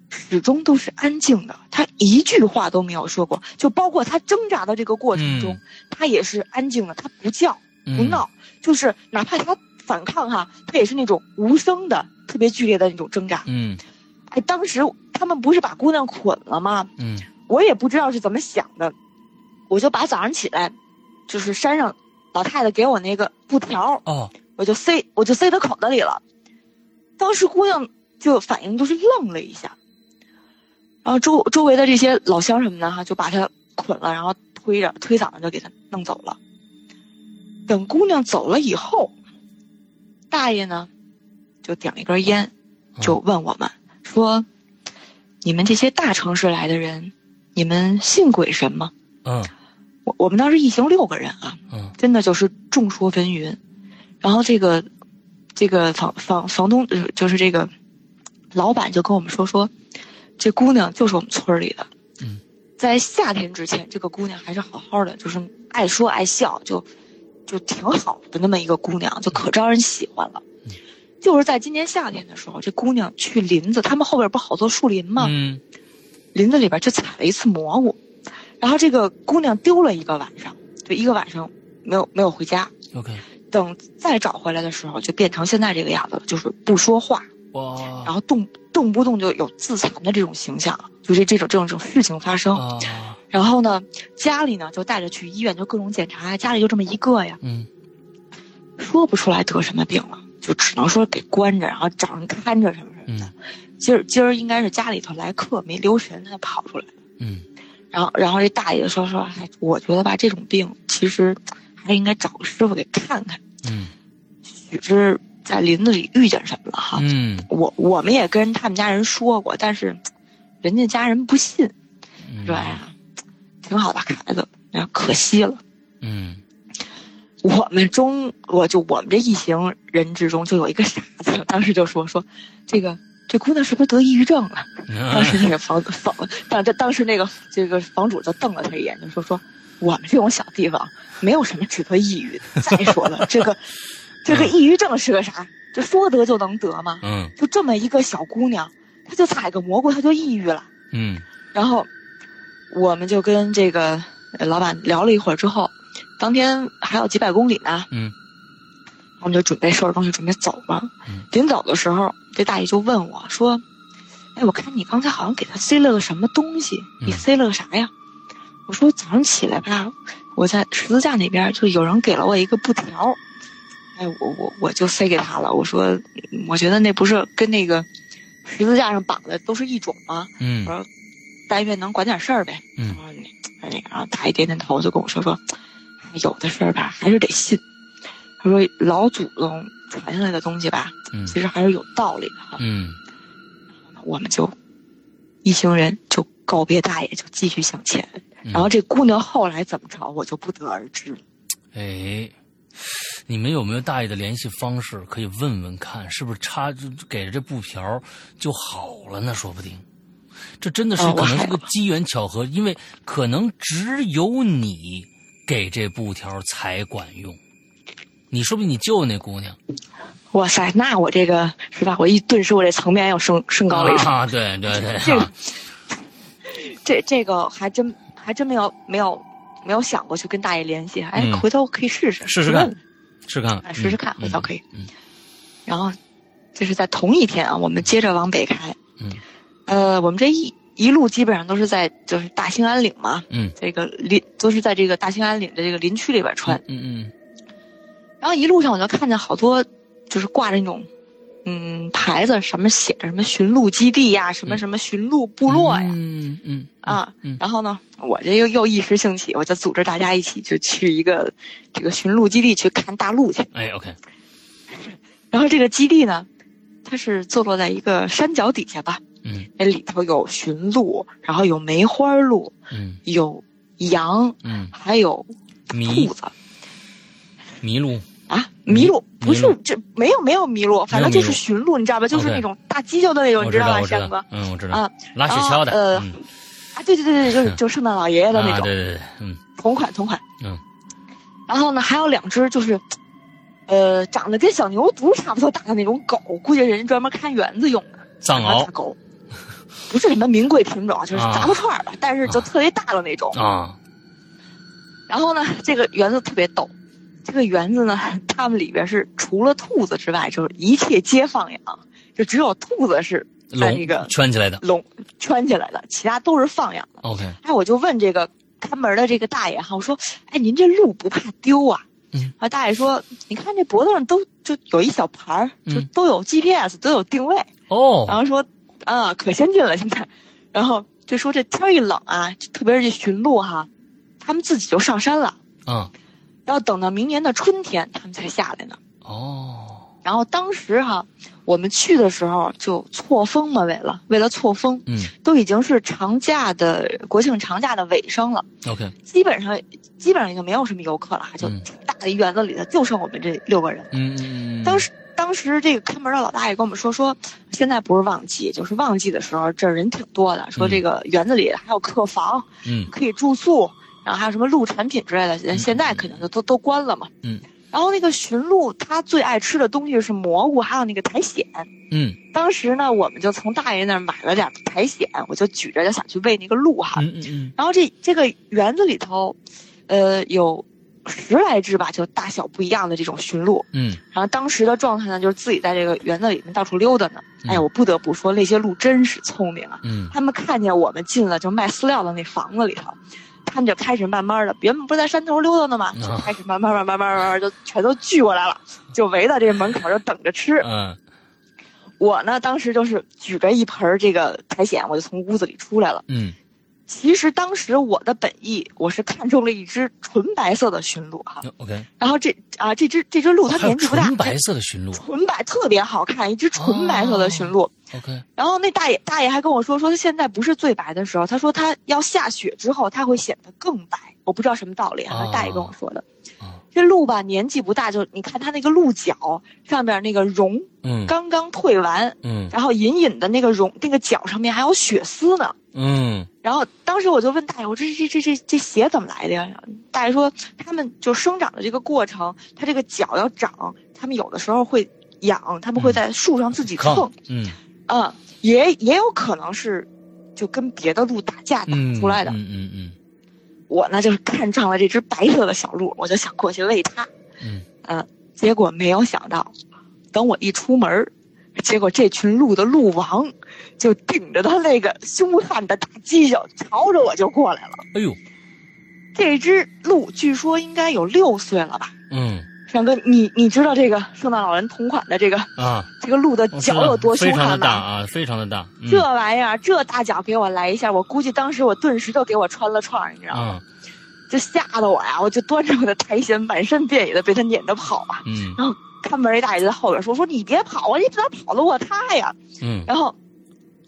S3: 始终都是安静的，她一句话都没有说过，就包括她挣扎的这个过程中，
S2: 嗯。
S3: 她也是安静的，她不叫不
S2: 嗯，
S3: 闹，就是哪怕他反抗哈，他也是那种无声的、特别剧烈的那种挣扎。
S2: 嗯
S3: 哎，当时他们不是把姑娘捆了吗？
S2: 嗯
S3: 我也不知道是怎么想的，我就把早上起来，就是山上老太太给我那个布条，
S2: 哦
S3: 我就塞我就塞她口袋里了。当时姑娘就反应就是愣了一下，然后周周围的这些老乡什么的哈，就把她捆了，然后推着推搡着就给她弄走了。等姑娘走了以后，大爷呢就点了一根烟，就问我们说：“你们这些大城市来的人，你们信鬼神吗
S2: 嗯？”
S3: 我我们当时一行六个人啊，
S2: 嗯
S3: 真的就是众说纷纭。然后这个这个房房房东呃就是这个老板就跟我们说说，这姑娘就是我们村里的。
S2: 嗯，
S3: 在夏天之前，这个姑娘还是好好的，就是爱说爱笑，就就挺好的那么一个姑娘，就可招人喜欢了。
S2: 嗯
S3: 就是在今年夏天的时候，这姑娘去林子，他们后边不好多树林吗？
S2: 嗯
S3: 林子里边就采了一次蘑菇，然后这个姑娘丢了一个晚上，就一个晚上没有没有回家。
S2: ，OK，
S3: 等再找回来的时候，就变成现在这个样子了，就是不说话，
S2: 哇
S3: 然后动动不动就有自残的这种形象，就是这种这种这种事情发生。
S2: 啊
S3: 然后呢，家里呢就带着去医院，就各种检查，家里就这么一个呀，
S2: 嗯
S3: 说不出来得什么病了，就只能说给关着，然后找人看着什么什么的。
S2: 嗯
S3: 今儿今儿应该是家里头来客没留神，他跑出来了。
S2: 嗯
S3: 然后然后这大爷说说，哎，我觉得吧，这种病其实还是应该找个师傅给看看，
S2: 嗯
S3: 许是在林子里遇见什么了哈。
S2: 嗯
S3: 我我们也跟他们家人说过，但是人家家人不信，
S2: 嗯，
S3: 说哎呀，挺好的孩子，哎呀可惜了。
S2: 嗯
S3: 我们中，我就我们这一行人之中，就有一个傻子，当时就说说，这个这姑娘是不是得抑郁症了？当时那个房房当这当时那个这个房主就瞪了他一眼，就说说我们这种小地方没有什么值得抑郁的。再说了，这个 这个抑郁症是个啥？这说得就能得吗？
S2: 嗯
S3: 就这么一个小姑娘，她就采个蘑菇，她就抑郁了。
S2: 嗯
S3: 然后我们就跟这个呃老板聊了一会儿之后，当天还有几百公里呢，
S2: 嗯
S3: 我们就准备收拾东西准备走了
S2: 嗯。
S3: 临走的时候，这大爷就问我说：“哎，我看你刚才好像给他塞了个什么东西，你
S2: 嗯
S3: 塞了个啥呀？”我说：“早上起来吧，我在十字架那边就有人给了我一个布条，哎，我我我就塞给他了。我说，嗯我觉得那不是跟那个十字架上绑的都是一种吗？
S2: 嗯
S3: 我说，但愿能管点事儿呗。
S2: 嗯
S3: 然后大爷点点头，就跟我说说，哎有的事儿吧还是得信。他说老祖宗传下来的东西吧，
S2: 嗯
S3: 其实还是有道理的哈。
S2: 嗯
S3: 我们就一行人就告别大爷，就继续向前。
S2: 嗯
S3: 然后这姑娘后来怎么着，我就不得而知了。
S2: 哎，你们有没有大爷的联系方式？可以问问看，是不是插就给了这布条就好了呢？说不定，这真的是可能是个机缘巧合，因为可能只有你给这布条才管用。你说不定你救那姑娘
S3: 哇塞，那我这个是吧？我一顿时我这层面要升升高了一层。
S2: 啊！对对对，
S3: 这这这个还真还真没有没有没有想过去跟大爷联系。哎，
S2: 嗯
S3: 回头可以试试
S2: 试试看
S3: 问问
S2: 试看
S3: 试试看，
S2: 嗯
S3: 回头可以。
S2: 嗯
S3: 然后这是在同一天啊，我们接着往北开。
S2: 嗯，
S3: 呃，我们这一一路基本上都是在就是大兴安岭嘛，
S2: 嗯，
S3: 这个林都是在这个大兴安岭的这个林区里边穿。
S2: 嗯嗯
S3: 然后一路上我就看见好多就是挂着那种嗯牌子，什么写着什么巡路基地呀，什么什么巡路部落呀。
S2: 嗯嗯
S3: 啊，
S2: 嗯
S3: 然后呢，我这又又一时兴起，我就组织大家一起就去一个这个巡路基地去看大鹿去。
S2: 哎，OK，
S3: 然后这个基地呢，它是坐落在一个山脚底下吧，
S2: 嗯
S3: 那里头有驯鹿，然后有梅花鹿，
S2: 嗯
S3: 有羊，
S2: 嗯，
S3: 还有兔子
S2: 麋鹿，
S3: 啊，麋鹿不是这没有没有麋鹿，反正就是驯鹿，你知道吧？就是那种大犄角的那种，
S2: 你知道
S3: 吧，山哥，
S2: 嗯我知道
S3: 啊，
S2: 拉雪橇的，
S3: 呃
S2: 嗯
S3: 啊，对对对对，就是就圣诞老爷爷的那
S2: 啊，
S3: 种
S2: 对对对，嗯
S3: 同款同款。
S2: 嗯
S3: 然后呢，还有两只就是，呃，长得跟小牛犊差不多大的那种狗，估计人家专门看园子用的。
S2: 藏獒
S3: 大狗，不是什么名贵品种，就是
S2: 啊
S3: 杂不串儿的，但是就特别大的那种。
S2: 啊，
S3: 然后呢，这个园子特别逗，这个园子呢，他们里边是除了兔子之外，就是一切皆放养，就只有兔子是在
S2: 笼
S3: 那个
S2: 圈起来的
S3: 笼圈起来的，其他都是放养的。
S2: ，OK，
S3: 哎，我就问这个看门的这个大爷哈，我说，哎，您这鹿不怕丢啊？
S2: 嗯，
S3: 啊，大爷说，你看这脖子上都就有一小牌儿，就
S2: 嗯
S3: 都有 GPS，都有定位。哦然
S2: 哦，
S3: 后说，啊，可先进了现在。然后就说这天一冷啊，特别是这驯鹿哈，他们自己就上山了，
S2: 嗯，
S3: 要等到明年的春天他们才下来呢。
S2: 哦，
S3: 然后当时哈，我们去的时候就错峰嘛，为了为了错峰，
S2: 嗯
S3: 都已经是长假的国庆长假的尾声了。
S2: ，OK，
S3: 基本上基本上已经没有什么游客了，就大的一园子里头就剩我们这六个人。
S2: 嗯嗯嗯，
S3: 当时当时这个看门的老大爷跟我们说说，现在不是旺季，就是旺季的时候这儿人挺多的，说这个园子里还有客房
S2: 嗯
S3: 可以住宿，然后还有什么鹿产品之类的，现在肯定就都都关了嘛。
S2: 嗯。
S3: 然后那个驯鹿，它最爱吃的东西是蘑菇，还有那个苔藓。
S2: 嗯
S3: 当时呢，我们就从大爷那儿买了点苔藓，我就举着就想去喂那个鹿哈。
S2: 嗯嗯嗯
S3: 然后这这个园子里头，呃，有十来只吧，就大小不一样的这种驯鹿。
S2: 嗯，
S3: 然后当时的状态呢，就是自己在这个园子里面到处溜达呢。哎呀，我不得不说那些鹿真是聪明啊。
S2: 嗯，
S3: 他们看见我们进了就卖饲料的那房子里头，他们就开始慢慢的，别，不是在山头溜达呢嘛，就开始慢慢慢慢慢慢就全都聚过来了，就围到这门口就等着吃。
S2: 嗯，
S3: 我呢，当时就是举着一盆这个苔藓，我就从屋子里出来了。
S2: 嗯。
S3: 其实当时我的本意，我是看中了一只纯白色的驯鹿哈。
S2: ，OK，
S3: 然后这啊，这只这只鹿它年纪不大，
S2: 纯白色的驯鹿
S3: 纯白特别好看，一只纯白色的驯鹿。
S2: ，OK，
S3: 然后那大爷大爷还跟我说，说他现在不是最白的时候，他说他要下雪之后，它会显得更白。我不知道什么道理啊，
S2: 哦
S3: 大爷跟我说的。
S2: 哦
S3: 这鹿吧年纪不大，就你看它那个鹿角上面那个绒
S2: 嗯
S3: 刚刚退完，
S2: 嗯
S3: 然后隐隐的那个绒那个角上面还有血丝呢。
S2: 嗯
S3: 然后当时我就问大爷，我这这这这这鞋怎么来的呀？大爷说他们就生长的这个过程，它这个脚要长，他们有的时候会痒，他们会在树上自己蹭
S2: 抗，，嗯
S3: 啊、也也有可能是就跟别的鹿打架打
S2: 嗯
S3: 出来的。
S2: 嗯嗯嗯
S3: 我呢就是看上了这只白色的小鹿，我就想过去喂它，
S2: 嗯
S3: 呃，结果没有想到，等我一出门结果这群鹿的鹿王就顶着他那个凶悍的大犄角，朝着我就过来了。
S2: 哎呦，
S3: 这只鹿据说应该有六岁了吧？
S2: 嗯
S3: frank 哥，你你知道这个圣诞老人同款的这个
S2: 啊，
S3: 这个鹿的脚有多
S2: 非常的
S3: 凶悍吗？
S2: 大啊，非常的大，嗯
S3: 这玩意儿，这大脚给我来一下，我估计当时我顿时就给我穿了创，你知道吗？
S2: 啊
S3: 就吓得我呀，我就端着我的苔藓，满山遍野的被他撵着跑啊。
S2: 嗯
S3: 然后看门一大爷就在后边说：“说你别跑啊，你怎么跑得过他呀
S2: 嗯？”
S3: 然后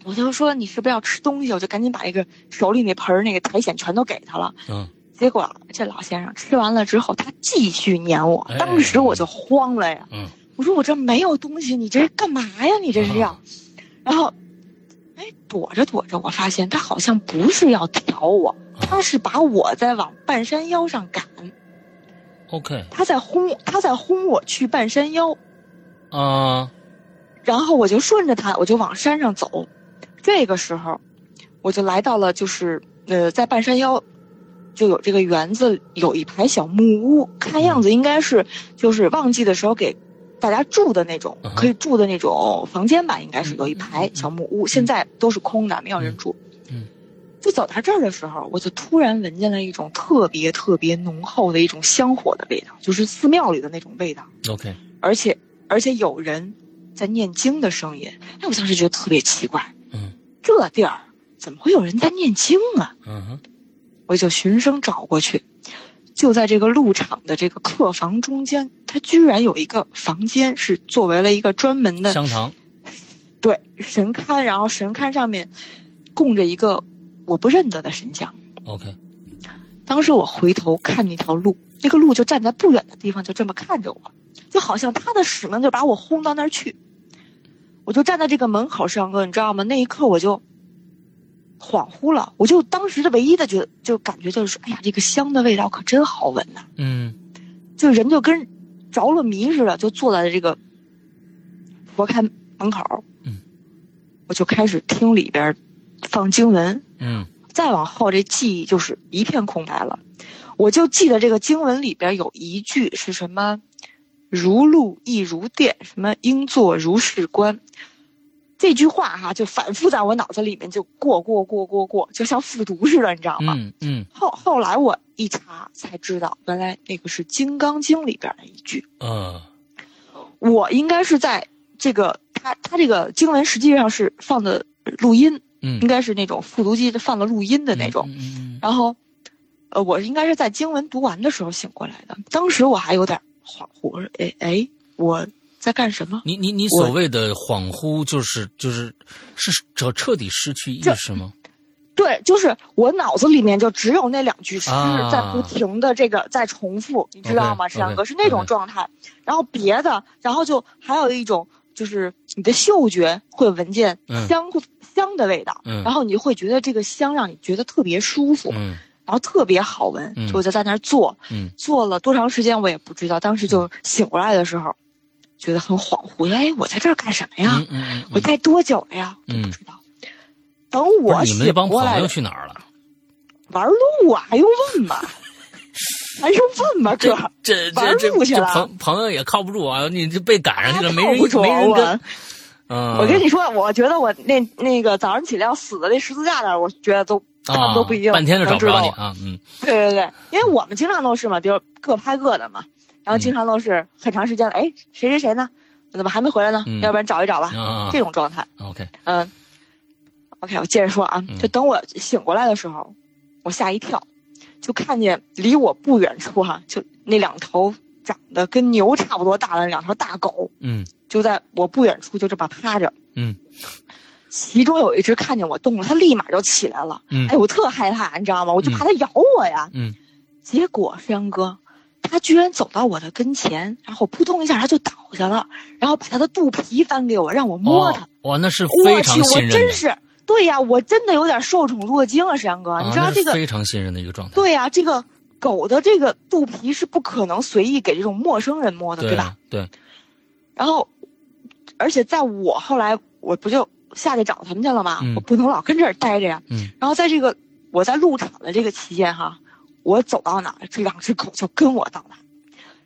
S3: 我就说：“你是不是要吃东西？”我就赶紧把一个手里那盆儿那个苔藓全都给他了。
S2: 嗯
S3: 结果这老先生吃完了之后，他继续撵我
S2: 哎，
S3: 当时我就慌了呀。
S2: 嗯
S3: 我说我这没有东西，你这是干嘛呀？你这是要？
S2: 啊
S3: 然后，哎，躲着躲着，我发现他好像不是要挑我，他是把我在往半山腰上赶
S2: ，，OK
S3: 他在轰，他在轰我去半山腰。
S2: 啊，
S3: 然后我就顺着他，我就往山上走。这个时候，我就来到了，就是呃，在半山腰，就有这个园子有一排小木屋，看样子应该是就是旺季的时候给大家住的那种可以住的那种房间吧，应该是有一排小木屋，现在都是空的，没有人住。
S2: 嗯，
S3: 就走到这儿的时候，我就突然闻见了一种特别特别浓厚的一种香火的味道，就是寺庙里的那种味道
S2: ，OK，
S3: 而且而且有人在念经的声音。哎，我当时觉得特别奇怪，
S2: 嗯
S3: 这地儿怎么会有人在念经啊？
S2: 嗯哼，
S3: 我就循声找过去，就在这个路场的这个客房中间，它居然有一个房间是作为了一个专门的
S2: 香堂，
S3: 对神龛，然后神龛上面供着一个我不认得的神像。
S2: OK，
S3: 当时我回头看那条路，那个路就站在不远的地方，就这么看着我，就好像他的使命就把我轰到那儿去。我就站在这个门口上，哥，你知道吗？那一刻我就恍惚了，我就当时的唯一的觉得就感觉就是说，哎呀，这个香的味道可真好闻呐、
S2: 嗯
S3: 就人就跟着了迷似的，就坐在这个佛龛门口。
S2: 嗯，
S3: 我就开始听里边放经文，
S2: 嗯
S3: 再往后这记忆就是一片空白了。我就记得这个经文里边有一句是什么“如露亦如电”，什么“应作如是观”。这句话哈、就反复在我脑子里面就过过过过过，就像复读似的，你知道吗？
S2: 嗯嗯
S3: 后后来我一查才知道，原来那个是《金刚经》里边的一句。
S2: 嗯
S3: 我应该是在这个他他这个经文实际上是放的录音，
S2: 嗯
S3: 应该是那种复读机放的录音的那种。
S2: 嗯嗯
S3: 然后，呃，我应该是在经文读完的时候醒过来的。当时我还有点恍惚，我说：“哎哎，我在干什么？”
S2: 你你你所谓的恍惚，就是就是是彻彻底失去意识吗？
S3: 对，就是我脑子里面就只有那两句诗
S2: 啊。
S3: 在不停的这个在重复，你知道吗？石阳哥是那种状态。然后别的，然后就还有一种就是你的嗅觉会闻见
S2: 嗯。
S3: 香、香的味道，
S2: 嗯。
S3: 然后你会觉得这个香让你觉得特别舒服，
S2: 嗯
S3: 然后特别好闻，
S2: 嗯
S3: 就我就在那儿坐，
S2: 嗯
S3: 坐了多长时间我也不知道，当时就醒过来的时候，觉得很恍惚，哎，我在这儿干什么呀？我待多久了呀？
S2: 嗯
S3: 不知道。等我
S2: 你们那帮
S3: 醒过来
S2: 朋友去哪儿了？
S3: 玩路啊，还用问吗？还用问吗，哥？
S2: 这
S3: 玩
S2: 这这这
S3: 路去了
S2: 朋朋友也靠不住啊！你这被赶上去了，没人没人跟。嗯，
S3: 我跟你说，我觉得我那那个早上起来要死的那十字架那儿，我觉得都他们都不一定
S2: 啊、半天就找。不着你啊！嗯
S3: 对对对，因为我们经常都是嘛，比如各拍各的嘛，然后经常都是很长时间了，哎，谁谁谁呢？怎么还没回来呢？
S2: 嗯
S3: 要不然找一找吧，
S2: 啊
S3: 这种状态。
S2: ，OK，
S3: 嗯，OK，我接着说啊
S2: 嗯，
S3: 就等我醒过来的时候，我吓一跳，就看见离我不远处哈、就那两头长得跟牛差不多大的两条大狗，
S2: 嗯
S3: 就在我不远处就这么趴着。
S2: 嗯
S3: 其中有一只看见我动了，它立马就起来了。
S2: 嗯
S3: 哎，我特害怕，你知道吗？我就怕它咬我呀。
S2: 嗯
S3: 结果山哥，他居然走到我的跟前，然后扑通一下它就倒下了，然后把它的肚皮翻给我，让我摸他。
S2: 哦，哇，那是
S3: 我
S2: 非
S3: 去，我
S2: 常信任我，
S3: 真是对呀，我真的有点受宠若惊啊，山哥，
S2: 啊
S3: 你知道这个？
S2: 非常信任的一个状态，
S3: 对呀，这个狗的这个肚皮是不可能随意给这种陌生人摸的，对吧？？
S2: 对，
S3: 然后，而且在我后来，我不就下去找他们去了嘛？
S2: 嗯
S3: 我不能老跟这儿待着呀。
S2: 嗯
S3: 然后在这个我在路场的这个期间哈，我走到哪儿，这两只狗就跟我到哪儿。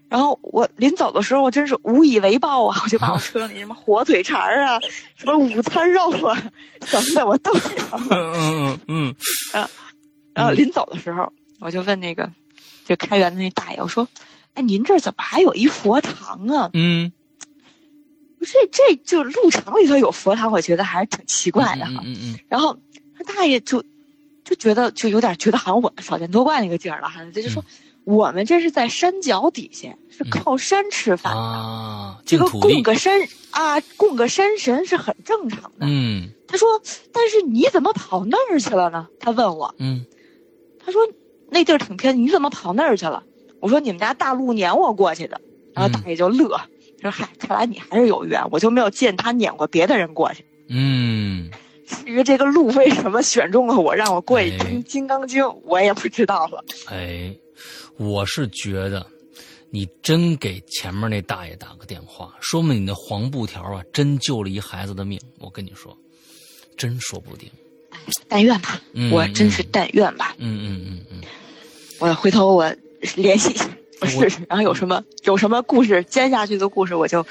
S3: 然后我临走的时候，我真是无以为报啊！我就把我车里什么火腿肠啊、什么午餐肉啊什么的，我都给他们。
S2: 嗯嗯嗯
S3: 然后临走的时候，我就问那个就开园的那大爷，我说：“哎，您这怎么还有一佛堂啊？”
S2: 嗯
S3: 不是，这就路场里头有佛堂，我觉得还是挺奇怪的哈。
S2: 嗯嗯
S3: 然后他大爷就就觉得就有点觉得好像我们少见多怪那个劲儿了哈，他就说、我们这是在山脚底下，是靠山吃
S2: 嗯
S3: 饭的，
S2: 啊，
S3: 这个供，个山啊，供个山神是很正常的。
S2: 嗯
S3: 他说，但是你怎么跑那儿去了呢？他问我，
S2: 嗯
S3: 他说那地儿挺偏，你怎么跑那儿去了？我说你们家大路撵我过去的，然后大爷就乐。说嗨，看来你还是有缘，我就没有见他撵过别的人过去。
S2: 嗯，
S3: 至于这个路为什么选中了我，让我过去
S2: 哎
S3: 听《金刚经》，我也不知道了。
S2: 哎，我是觉得。你真给前面那大爷打个电话，说明你那黄布条啊，真救了一孩子的命。我跟你说，真说不定。
S3: 但愿吧，
S2: 嗯
S3: 我真是但愿吧。
S2: 嗯嗯嗯嗯，
S3: 我回头我联系一下。是是，然后有什么有什么故事接下去的故事，我就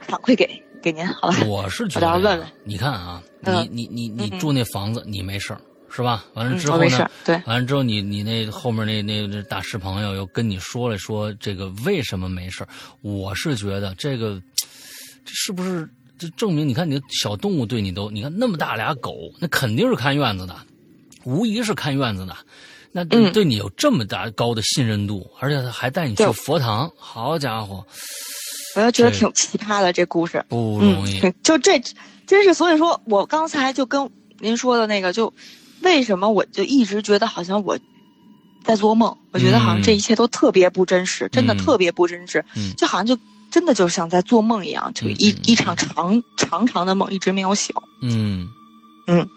S3: 反馈给给您，好吧？
S2: 我是觉得，
S3: 问问
S2: 你看啊，你
S3: 嗯
S2: 你你你住那房子，你没事儿是吧？完了
S3: 嗯
S2: 之后呢
S3: 对，
S2: 完了之后你你那后面那那那大师朋友又跟你说了说这个为什么没事儿我是觉得这个这是不是这证明你看你的小动物对你都你看那么大俩狗，那肯定是看院子的，无疑是看院子的。那
S3: 嗯。
S2: 对你有这么大高的信任度，而且他还带你去佛堂，好家伙，
S3: 我就觉得挺奇葩的这故事。
S2: 不。容易。
S3: 嗯，就这，真是所以说我刚才就跟您说的那个，就为什么我就一直觉得好像我在做梦，我觉得好像这一切都特别不真实，真的
S2: 嗯。
S3: 特别不真实，
S2: 嗯。
S3: 就好像就真的就像在做梦一样，就一、一场长长长的梦一直没有醒，
S2: 嗯。
S3: 嗯，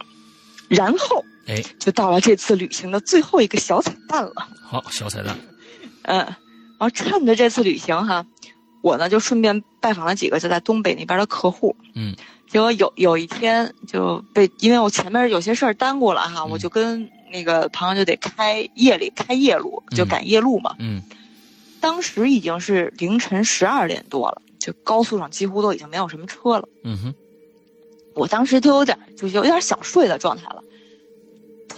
S3: 然后
S2: 哎，
S3: 就到了这次旅行的最后一个小彩蛋了。
S2: 好，小彩蛋。
S3: 嗯，然后趁着这次旅行哈，我呢就顺便拜访了几个就在东北那边的客户。
S2: 嗯，
S3: 结果有有一天就被因为我前面有些事儿耽误了哈，
S2: 嗯
S3: 我就跟那个朋友就得开夜里开夜路，就
S2: 嗯
S3: 赶夜路嘛。
S2: 嗯
S3: 当时已经是凌晨十二点多了，就高速上几乎都已经没有什么车了。
S2: 嗯哼，
S3: 我当时就有点就是有点想睡的状态了。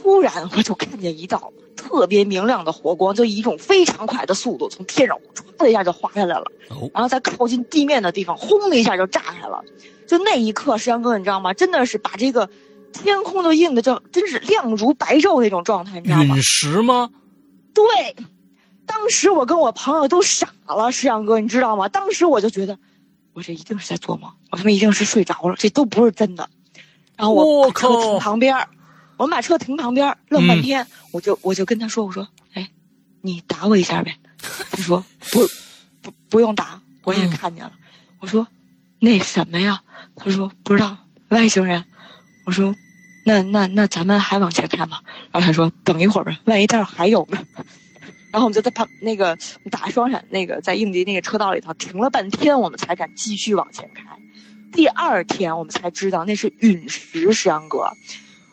S3: 突然我就看见一道特别明亮的火光，就以一种非常快的速度从天上唰的一下就滑下来了，
S2: 哦，
S3: 然后在靠近地面的地方轰的一下就炸开了。就那一刻，石阳哥，你知道吗？真的是把这个天空都映的就真是亮如白昼那种状态，你知道吗
S2: 陨？石吗？
S3: 对，当时我跟我朋友都傻了，石阳哥，你知道吗？当时我就觉得，我这一定是在做梦，我他妈一定是睡着了，这都不是真的。然后我
S2: 靠
S3: 停旁边儿我们把车停旁边，愣半
S2: 嗯
S3: 天，我就我就跟他说，我说，哎，你打我一下呗。他说不不不用打，我也
S2: 嗯
S3: 看见了。我说那什么呀？他说不知道，外星人。我说那那那咱们还往前开吗？然后他说等一会儿吧，万一待会儿还有呢。然后我们就在旁那个打双闪那个在应急那个车道里头停了半天，我们才敢继续往前开。第二天我们才知道那是陨石，石阳哥。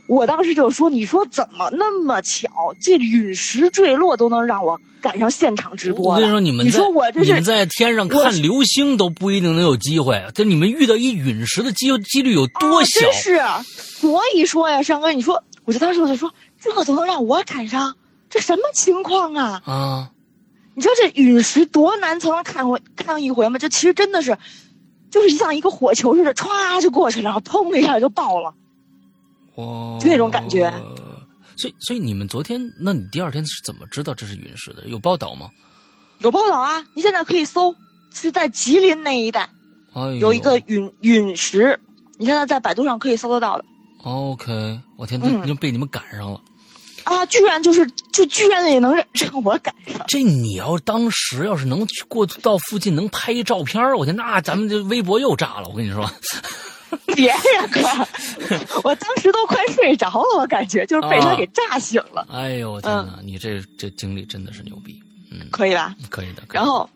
S3: 我当时就说：“你说怎么那么巧，这陨石坠落都能让我赶上现场直播的？
S2: 我跟你说，你们
S3: 你说我这是
S2: 你们在天上看流星都不一定能有机会，这你们遇到一陨石的机几率有多
S3: 啊
S2: 小？
S3: 真是，所以说呀，山哥，你说，我就当时我就说，这都能让我赶上，这什么情况啊？
S2: 啊，
S3: 你知道这陨石多难才能看过看上一回吗？这其实真的是，就是像一个火球似的，歘就过去了，然后砰的一下就爆了。
S2: 我
S3: 就那种感觉。
S2: 所以，所以你们昨天，那你第二天是怎么知道这是陨石的？有报道吗？
S3: 有报道啊，你现在可以搜，是在吉林那一带
S2: 哎呦
S3: 有一个陨陨石，你现在在百度上可以搜得到的
S2: OK，我天，
S3: 嗯
S2: 那就被你们赶上了。
S3: 啊，居然就是就居然也能让让我赶上。
S2: 这你要当时要是能去过到附近能拍一照片我天，那咱们这微博又炸了。我跟你说，
S3: 别呀哥，我当时都快睡着了，我感觉就是被他
S2: 啊
S3: 给炸醒了，
S2: 哎呦我天哪，你这这经历真的是牛逼，嗯，
S3: 可以吧？
S2: 可以的。可以的
S3: 然后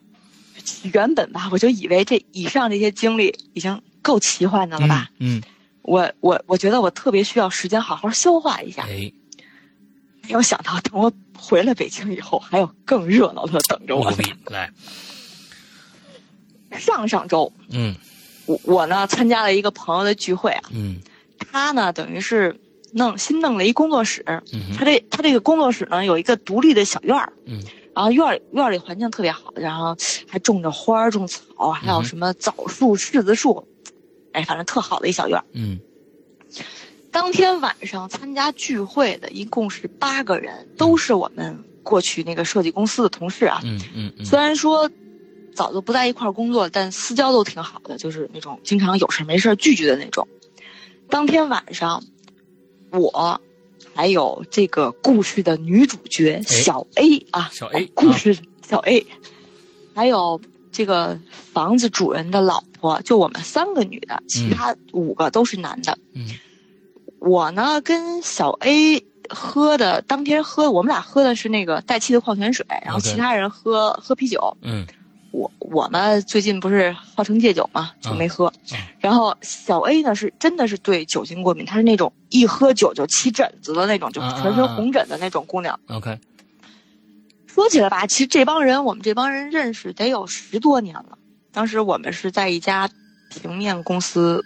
S3: 原本吧，我就以为这以上这些经历已经够奇幻的了吧？
S2: 嗯，
S3: 我我我觉得我特别需要时间好好消化一下
S2: 嗯，哎，
S3: 没有想到等我回了北京以后，还有更热闹的等着我
S2: 牛。逼，来，
S3: 上上周，
S2: 嗯
S3: 我我呢参加了一个朋友的聚会啊，
S2: 嗯。
S3: 他呢等于是弄新弄了一工作室，
S2: 嗯
S3: 他这他这个工作室呢有一个独立的小院儿，
S2: 嗯。
S3: 然后院儿院儿里环境特别好，然后还种着花儿种草，还有什么枣树、柿子树，哎，反正特好的一小院儿。
S2: 嗯。
S3: 当天晚上参加聚会的一共是八个人，都是我们过去那个设计公司的同事啊。
S2: 嗯嗯嗯，
S3: 虽然说早就不在一块儿工作，但私交都挺好的，就是那种经常有事没事聚聚的那种。当天晚上，我还有这个故事的女主角小 A 啊，
S2: 小 A，
S3: 哦故事小 A，还有这个房子主人的老婆，就我们三个女的，其他五个都是男的。
S2: 嗯
S3: 我呢跟小 A 喝的当天喝，我们俩喝的是那个带气的矿泉水，然后其他人喝喝啤酒。
S2: 嗯
S3: 我我呢最近不是号称戒酒嘛，就没喝。
S2: 嗯
S3: 然后小 A 呢是真的是对酒精过敏，她是那种一喝酒就起疹子的那种，就全身红疹的那种姑娘。
S2: ，OK，
S3: 说起来吧，其实这帮人，我们这帮人认识得有十多年了。当时我们是在一家平面公司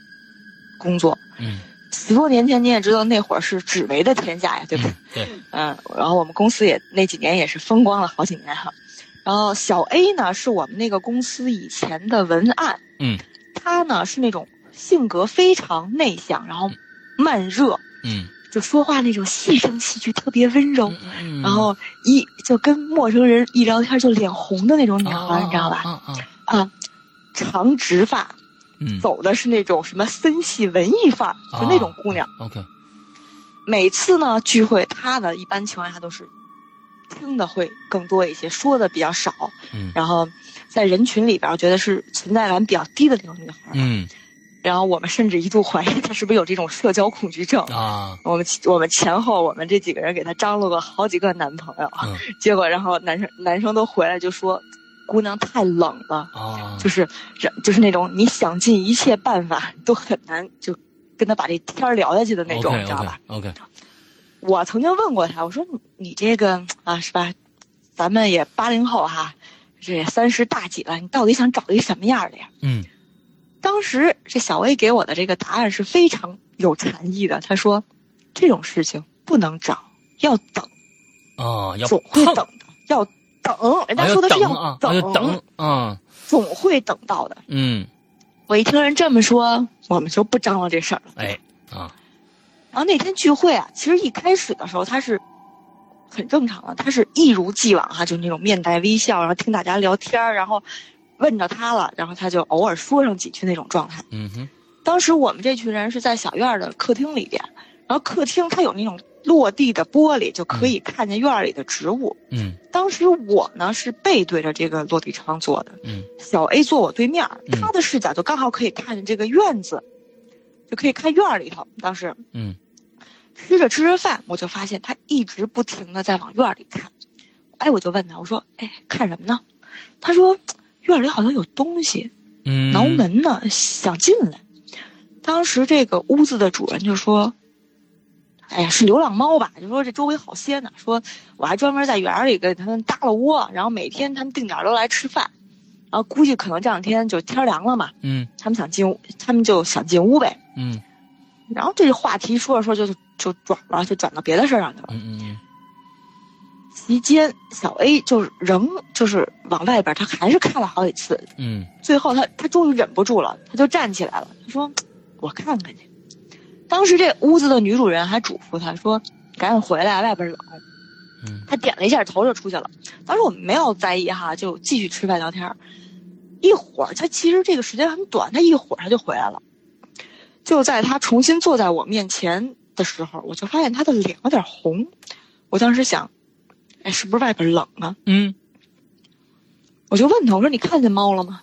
S3: 工作，
S2: 嗯
S3: 十多年前你也知道，那会儿是纸媒的天下呀，对不对？
S2: 嗯，对，
S3: 嗯，然后我们公司也那几年也是风光了好几年哈。然后小 A 呢是我们那个公司以前的文案，
S2: 嗯
S3: 他呢是那种性格非常内向，然后慢热，
S2: 嗯
S3: 就说话那种细声细句，特别温柔。
S2: 嗯，
S3: 然后一就跟陌生人一聊天就脸红的那种女孩，你知道吧？
S2: 啊啊，
S3: 啊，长直发，
S2: 嗯
S3: 走的是那种什么森系文艺范儿，就那种姑娘。
S2: ，OK，
S3: 每次呢聚会，她呢一般情况下都是听的会更多一些，说的比较少。
S2: 嗯
S3: 然后在人群里边，我觉得是存在感比较低的那种女孩。
S2: 嗯
S3: 然后我们甚至一度怀疑她是不是有这种社交恐惧症。
S2: 啊，
S3: 我们我们前后我们这几个人给她张罗过好几个男朋友，
S2: 嗯
S3: 结果然后男生男生都回来就说，姑娘太冷了。
S2: 啊，
S3: 就是人就是那种你想尽一切办法都很难就跟他把这天儿聊下去的那种你知道吧
S2: OK，
S3: 我曾经问过他，我说你你这个啊是吧？咱们也八零后哈，这也三十大几了，你到底想找一什么样的呀？
S2: 嗯
S3: 当时这小 A 给我的这个答案是非常有禅意的，他说这种事情不能找，要等，
S2: 啊，要
S3: 总会等的，要等。人
S2: 啊
S3: 家说的是
S2: 等啊，
S3: 等，
S2: 要等啊，
S3: 总会等到的。
S2: 嗯，
S3: 我一听人这么说，我们就不张罗这事儿了。
S2: 哎啊，
S3: 然后那天聚会啊，其实一开始的时候他是很正常的，他是一如既往哈、就那种面带微笑，然后听大家聊天儿，然后问着他了，然后他就偶尔说上几句那种状态。
S2: 嗯哼，
S3: 当时我们这群人是在小院儿的客厅里边，然后客厅它有那种落地的玻璃，就可以看见院儿里的植物。
S2: 嗯
S3: 当时我呢是背对着这个落地窗坐的，
S2: 嗯
S3: 小 A 坐我对面他的视角就刚好可以看见这个院子，就可以看院儿里头。当时
S2: 嗯
S3: 吃着吃着饭，我就发现他一直不停的在往院里看。哎，我就问他，我说：“哎，看什么呢？”他说：“院里好像有东西，
S2: 嗯，
S3: 挠门呢，想进来。”当时这个屋子的主人就说：“哎呀，是流浪猫吧？就说这周围好些呢。说我还专门在园里给他们搭了窝，然后每天他们定点都来吃饭。然后估计可能这两天就天凉了嘛，
S2: 嗯
S3: 他们想进屋，他们就想进屋呗。
S2: 嗯
S3: 然后这个话题说着说着就就转了，就转到别的事儿上去了。
S2: 嗯嗯
S3: 期间，小 A 就是仍就是往外边，他还是看了好几次。
S2: 嗯
S3: 最后他他终于忍不住了，他就站起来了。他说：“我看看去。”当时这屋子的女主人还嘱咐他说：“赶紧回来，外边冷。”
S2: 嗯
S3: 他点了一下头就出去了。当时我们没有在意哈，就继续吃饭聊天。一会儿，他其实这个时间很短，他一会儿他就回来了。就在他重新坐在我面前的时候，我就发现他的脸有点红。我当时想，哎，是不是外边冷啊？
S2: 嗯
S3: 我就问他，我说你看见猫了吗？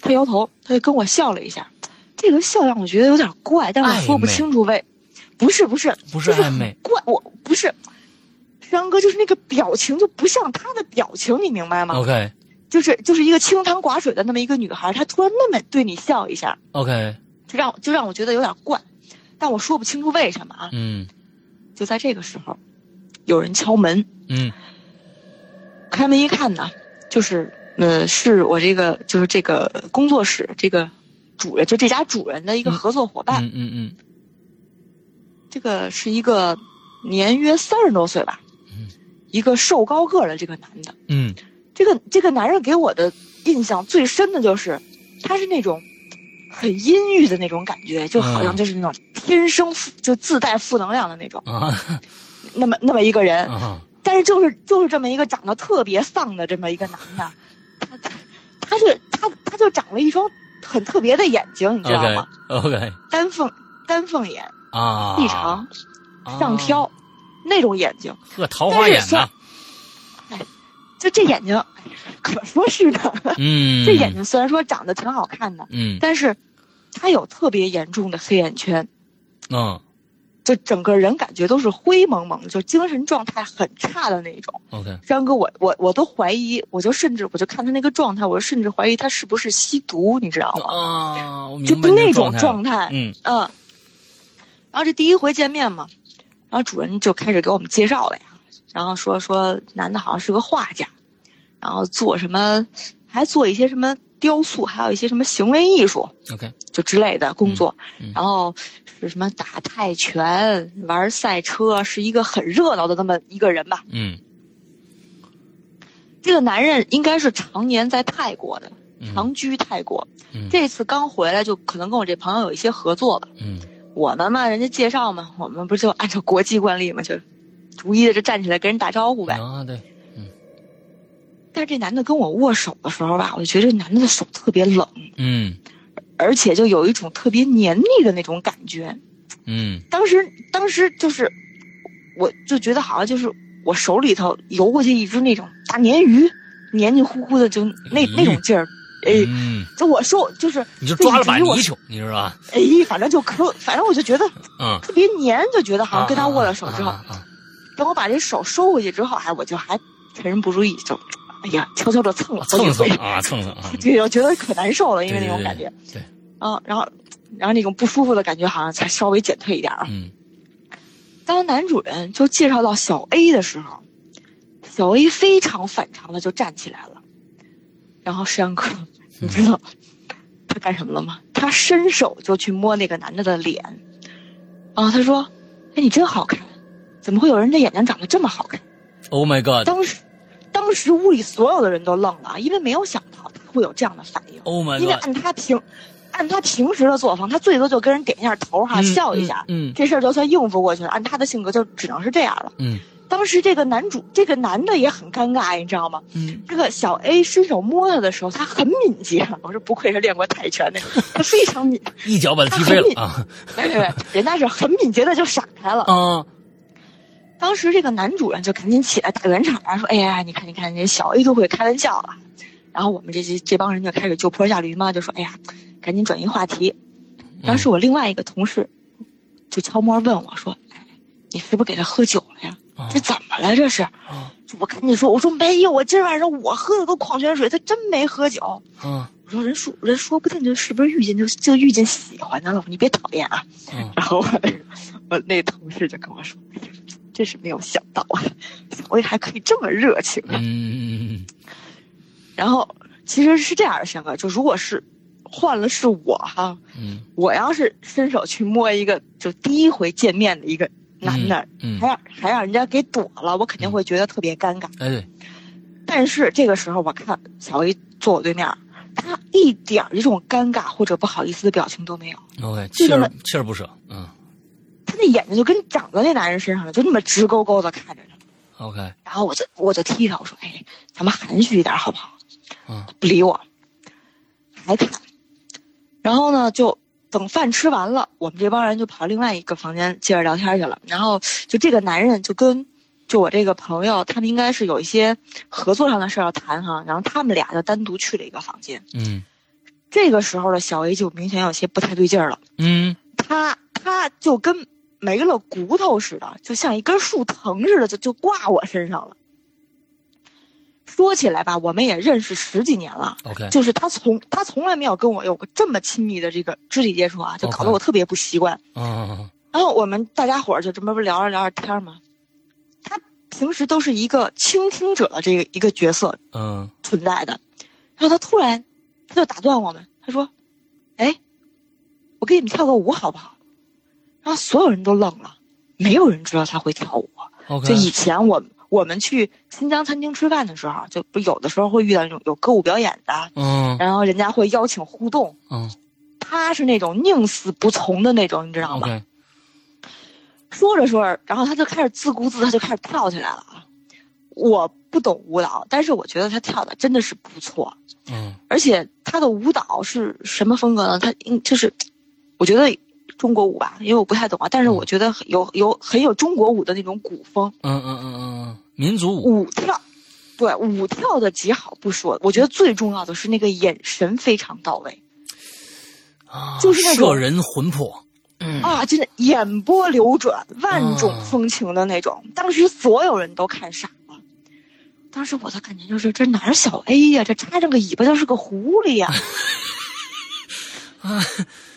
S3: 他摇头，他就跟我笑了一下。这个笑让我觉得有点怪，但我说不清楚为，不是不是
S2: 不是
S3: 就是
S2: 暧昧
S3: 怪，我不是，山哥就是那个表情就不像他的表情，你明白吗
S2: ？，OK
S3: 就是就是一个清汤寡水的那么一个女孩，她突然那么对你笑一下
S2: ，OK，
S3: 就让就让我觉得有点怪，但我说不清楚为什么啊。
S2: 嗯
S3: 就在这个时候，有人敲门，
S2: 嗯
S3: 开门一看呢，就是呃，是我这个就是这个工作室这个主人，就这家主人的一个合作伙伴。
S2: 嗯嗯嗯
S3: 这个是一个年约三十多岁吧，
S2: 嗯
S3: 一个瘦高个儿的这个男的。
S2: 嗯
S3: 这个这个男人给我的印象最深的就是，他是那种很阴郁的那种感觉，就好像
S2: 嗯
S3: 就是那种天生负就自带负能量的那种，
S2: 啊。
S3: 那么那么一个人。
S2: 啊。
S3: 但是就是就是这么一个长得特别丧的这么一个男的，他他他是他他就长了一双很特别的眼睛，你知道吗
S2: ？OK
S3: 丹凤丹凤眼，
S2: 啊，
S3: 细长上
S2: 啊，
S3: 挑，那种眼睛，
S2: 呵，桃花眼呐，
S3: 就这眼睛，哎可说是的。
S2: 嗯，
S3: 这眼睛虽然说长得挺好看的，
S2: 嗯
S3: 但是他有特别严重的黑眼圈，
S2: 嗯
S3: 就整个人感觉都是灰蒙蒙的，就精神状态很差的那种。
S2: OK
S3: 张哥，我我我都怀疑，我就甚至我就看他那个状态，我甚至怀疑他是不是吸毒，你知道吗？
S2: 啊，我
S3: 就那种状态，
S2: 嗯
S3: 嗯。然后这第一回见面嘛，然后主人就开始给我们介绍了呀，然后说说男的好像是个画家，然后做什么，还做一些什么雕塑，还有一些什么行为艺术
S2: ，OK，
S3: 就之类的工作。
S2: 嗯嗯
S3: 然后是什么打泰拳、玩赛车，是一个很热闹的那么一个人吧。
S2: 嗯
S3: 这个男人应该是常年在泰国的，
S2: 嗯
S3: 长居泰国。
S2: 嗯
S3: 这次刚回来，就可能跟我这朋友有一些合作吧。
S2: 嗯
S3: 我们嘛，人家介绍嘛，我们不是就按照国际惯例嘛，就逐一的就站起来跟人打招呼呗。
S2: 啊，对，嗯
S3: 但是这男的跟我握手的时候吧，我就觉得这男的的手特别冷，
S2: 嗯
S3: 而且就有一种特别黏腻的那种感觉。
S2: 嗯
S3: 当时，当时就是，我就觉得好像就是我手里头游过去一只那种大鲶鱼，黏黏糊糊的，就那那种劲儿。哎，
S2: 嗯，
S3: 就我说就是，
S2: 你就抓了把泥鳅，你知道吧？
S3: 哎，反正就可，反正我就觉得
S2: 嗯，
S3: 特别黏，就觉得好像跟他握了手之后，
S2: 啊啊啊
S3: 等我把这手收回去之后，哎，我就还趁人不注意就，哎呀，悄悄的蹭了
S2: 蹭蹭啊，蹭蹭啊，
S3: 这我觉得可难受了，因为那种
S2: 对对
S3: 感觉。
S2: 对，
S3: 啊，然后，然后那种不舒服的感觉好像才稍微减退一点儿。
S2: 嗯
S3: 当男主人就介绍到小 A 的时候，小 A 非常反常的就站起来了，然后山哥，你知道他干什么了吗？他伸手就去摸那个男的的脸，啊，他说：“哎，你真好看，怎么会有人的眼睛长得这么好看
S2: ，Oh my？” God，Oh
S3: 当时，当时屋里所有的人都愣了，因为没有想到他会有这样的反应。
S2: Oh my
S3: 因为
S2: God，
S3: 按他平，按他平时的作风，他最多就跟人点一下头哈，
S2: 嗯
S3: 笑一下，
S2: 嗯
S3: 这事儿就算应付过去了。按他的性格，就只能是这样了。
S2: 嗯
S3: 当时这个男主，这个男的也很尴尬，你知道吗？
S2: 嗯
S3: 这个小 A 伸手摸他的时候，他很敏捷。我说不愧是练过泰拳的，他非常敏，
S2: 一脚把他踢飞了啊
S3: 对对对，人家是很敏捷的就闪开了。
S2: 啊，
S3: 当时这个男主人就赶紧起来打圆场啊，说：“哎呀，你看你看，这小 A 都会开玩笑了。”然后我们这些这帮人就开始就坡下驴嘛，就说：“哎呀，赶紧转移话题。”当时我另外一个同事就悄摸问我说：“哎，你是不是给他喝酒了呀？
S2: 啊
S3: 这怎么了？这是？”
S2: 啊
S3: 我赶紧说：“我说没有，我今儿晚上我喝的都矿泉水，他真没喝酒。”
S2: 嗯
S3: 我说人说人说不定就是不是遇见就就遇见喜欢的了，你别讨厌啊。
S2: 嗯
S3: 然后我那个我那同事就跟我说：“哎呀，真是没有想到啊，小薇还可以这么热情啊。
S2: 嗯
S3: 然后其实是这样的，轩哥，就如果是换了是我哈，
S2: 嗯。
S3: 我要是伸手去摸一个就第一回见面的一个男的，
S2: 嗯
S3: 还让还让人家给躲了，我肯定会觉得特别尴尬。
S2: 哎对，
S3: 但是这个时候，我看小薇坐我对面，他一点儿这种尴尬或者不好意思的表情都没有
S2: ，OK，锲而不舍，嗯
S3: 他那眼睛就跟长在那男人身上了，就那么直勾勾的看着他。
S2: ，OK，
S3: 然后我就我就踢他，我说：“哎，咱们含蓄一点好不好？”
S2: 嗯
S3: 不理我，还看。然后呢，就等饭吃完了，我们这帮人就跑另外一个房间接着聊天去了。然后就这个男人就跟就我这个朋友，他们应该是有一些合作上的事儿要谈哈，然后他们俩就单独去了一个房间。
S2: 嗯
S3: 这个时候的小 A 就明显有些不太对劲儿了，
S2: 嗯
S3: 他他就跟没了骨头似的，就像一根树藤似的，就就挂我身上了。说起来吧，我们也认识十几年了
S2: ，，OK，
S3: 就是他从他从来没有跟我有过这么亲密的这个肢体接触啊，就搞得我特别不习惯。
S2: 嗯
S3: 然后我们大家伙儿就这么不聊着聊着天儿嘛，他平时都是一个倾听者的这个一个角色
S2: 嗯
S3: 存在的，然后他突然他就打断我们，他说：“哎，我给你们跳个舞好不好？”然后所有人都愣了，没有人知道他会跳舞。就以前我我们去新疆餐厅吃饭的时候，就不有的时候会遇到那种有歌舞表演的，
S2: 嗯
S3: 然后人家会邀请互动，
S2: 嗯
S3: 他是那种宁死不从的那种，你知道吗说着说着，然后他就开始自顾自，他就开始跳起来了啊！我不懂舞蹈，但是我觉得他跳的真的是不错，
S2: 嗯
S3: 而且他的舞蹈是什么风格呢？他应就是，我觉得中国舞吧，因为我不太懂啊，但是我觉得有有很有中国舞的那种古风
S2: 嗯嗯嗯嗯，民族舞，
S3: 舞跳。对舞跳的极好不说，我觉得最重要的是那个眼神非常到位
S2: 啊，
S3: 就是那种
S2: 摄人魂魄，嗯
S3: 啊！真的眼波流转，万种风情的那种。当时所有人都看傻了。当时我的感觉就是，这哪是小 A 呀、这插着个尾巴就是个狐狸呀、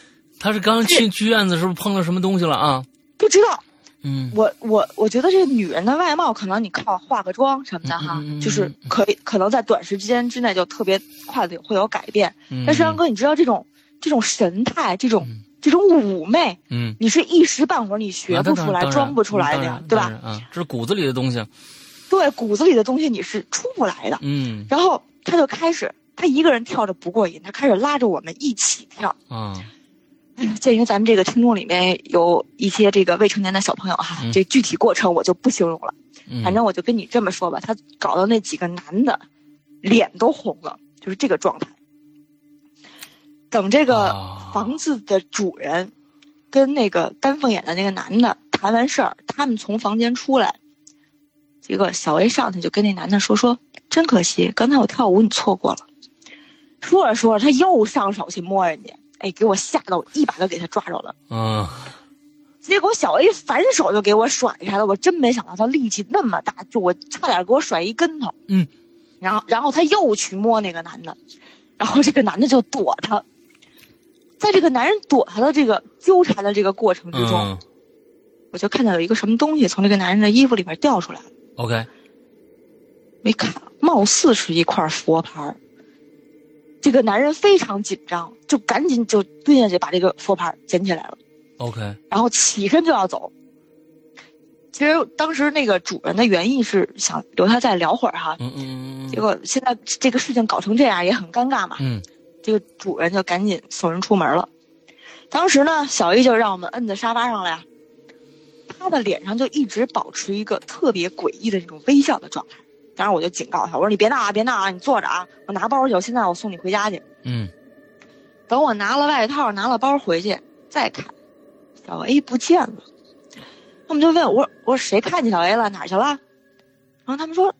S2: 他是刚去剧院子，是不是碰到什么东西了啊？
S3: 不知道。
S2: 嗯
S3: 我我我觉得这个女人的外貌，可能你靠化个妆什么的哈，
S2: 嗯嗯嗯嗯
S3: 就是可以可能在短时间之内就特别快的会有改变。
S2: 嗯，
S3: 但是杨哥，你知道这种这种神态，这种、
S2: 嗯
S3: 这种妩媚，
S2: 嗯，
S3: 你是一时半会儿你学不出来、
S2: 啊
S3: 装不出来的呀，对？吧？
S2: 当然当然啊，这是骨子里的东西。
S3: 对，骨子里的东西你是出不来的。
S2: 嗯
S3: 然后他就开始，他一个人跳着不过瘾，他开始拉着我们一起跳。
S2: 啊
S3: 鉴于咱们这个听众里面有一些这个未成年的小朋友哈，
S2: 嗯
S3: 这具体过程我就不形容了。
S2: 嗯，
S3: 反正我就跟你这么说吧，他搞到那几个男的，脸都红了，就是这个状态。等这个
S2: 啊
S3: 房子的主人跟那个丹凤眼的那个男的谈完事儿，他们从房间出来，结果小 A 上去就跟那男的说说，真可惜，刚才我跳舞你错过了。说着说着，他又上手去摸人家，哎，给我吓得我一把就给他抓着了。
S2: 嗯
S3: 结果小 A 反手就给我甩开了，我真没想到他力气那么大，就我差点给我甩一跟头。
S2: 嗯，
S3: 然后然后他又去摸那个男的，然后这个男的就躲他，在这个男人躲他的这个纠缠的这个过程之中，
S2: 嗯
S3: 我就看到有一个什么东西从这个男人的衣服里边掉出来了
S2: ，，OK，
S3: 没看，貌似是一块佛牌儿。这个男人非常紧张，就赶紧就蹲下去把这个佛牌捡起来了。
S2: OK，
S3: 然后起身就要走。其实当时那个主人的原意是想留他再聊会儿哈，
S2: 嗯嗯
S3: 结果现在这个事情搞成这样也很尴尬嘛。
S2: 嗯
S3: 这个主人就赶紧送人出门了。当时呢，小 A 就让我们摁在沙发上了呀，他的脸上就一直保持一个特别诡异的这种微笑的状态。当时，我就警告他，我说你别闹啊，别闹啊，你坐着啊，我拿包去，我现在我送你回家去。
S2: 嗯
S3: 等我拿了外套，拿了包回去，再看，小 A 不见了。他们就问我，我说谁看见小 A 了？哪儿去了？然后他们说，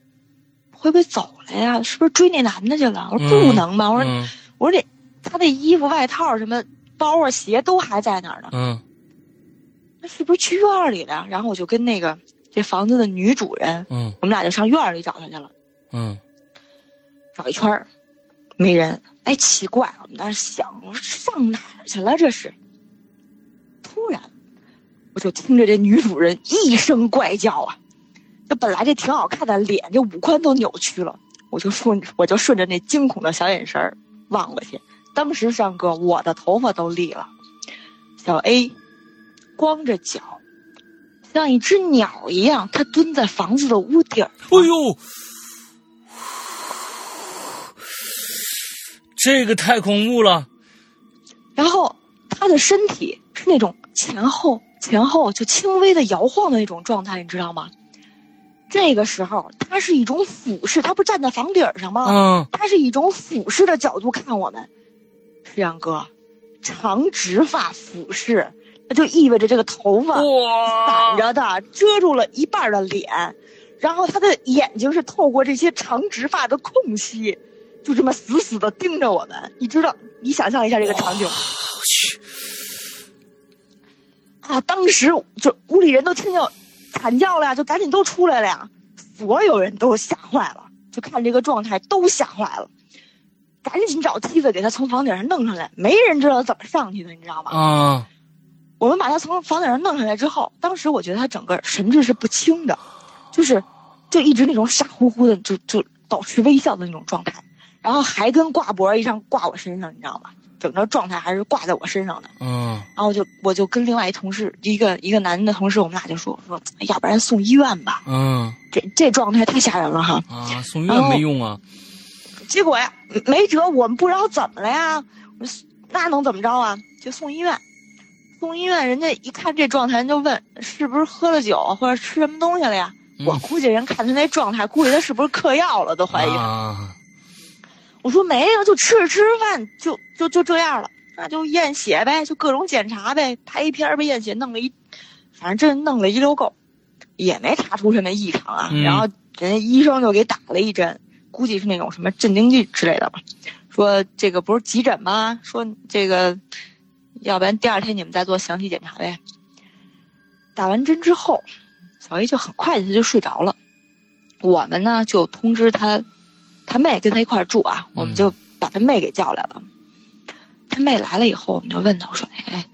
S3: 会不会走了呀？是不是追那男的去了？我说不能吧，我说
S2: 嗯
S3: 我说这他那衣服、外套什么包啊、鞋都还在那儿呢，
S2: 嗯
S3: 那是不是去院里了？然后我就跟那个这房子的女主人，
S2: 嗯
S3: 我们俩就上院儿里找她去了，
S2: 嗯
S3: 找一圈儿没人。哎，奇怪，我们当时想，我说上哪儿去了？这是。突然，我就听着这女主人一声怪叫啊，这本来这挺好看的脸，这五官都扭曲了。我就顺，我就顺着那惊恐的小眼神儿望过去，当时山哥，我的头发都立了。小 A 光着脚，像一只鸟一样，它蹲在房子的屋顶儿。
S2: 哎呦，这个太恐怖了。
S3: 然后他的身体是那种前后前后就轻微的摇晃的那种状态，你知道吗？这个时候，他是一种俯视，他不站在房顶上吗？
S2: 嗯
S3: 他是一种俯视的角度看我们。石阳哥，长直发俯视，那就意味着这个头发散，着的遮住了一半的脸，然后他的眼睛是透过这些长直发的空隙，就这么死死的盯着我们。你知道，你想象一下这个场景。
S2: 我去，
S3: 啊！当时就屋里人都听见惨叫了呀，就赶紧都出来了呀。所有人都吓坏了，就看这个状态都吓坏了，赶紧找梯子给他从房顶上弄上来。没人知道怎么上去的，你知道吗？
S2: 啊
S3: 我们把他从房顶上弄下来之后，当时我觉得他整个神志是不清的，就是就一直那种傻乎乎的，就就保持微笑的那种状态，然后还跟挂脖一样挂我身上，你知道吗？整个状态还是挂在我身上的。
S2: 嗯
S3: 然后我就我就跟另外一同事，一个一个男的同事，我们俩就说说，哎要不然送医院吧，
S2: 嗯
S3: 这这状态太吓人了哈。
S2: 啊，送医院没用啊。
S3: 结果呀，没辙，我们不知道怎么了呀，那能怎么着啊？就送医院。送医院，人家一看这状态，人就问是不是喝了酒或者吃什么东西了呀？
S2: 嗯
S3: 我估计人看他那状态，估计他是不是嗑药了，都怀疑。
S2: 啊，
S3: 我说没有，就吃着吃着饭就就就这样了，那就验血呗，就各种检查呗，拍一片儿呗，验血弄了一，反正这弄了一溜够，也没查出什么异常啊。
S2: 嗯
S3: 然后人家医生就给打了一针，估计是那种什么镇定剂之类的吧，说这个不是急诊吗？说这个，要不然第二天你们再做详细检查呗。打完针之后，小 A 就很快他就睡着了，我们呢就通知他他妹跟他一块儿住啊，我们就把他妹给叫来了。他妹来了以后，我们就问他，我说：“哎，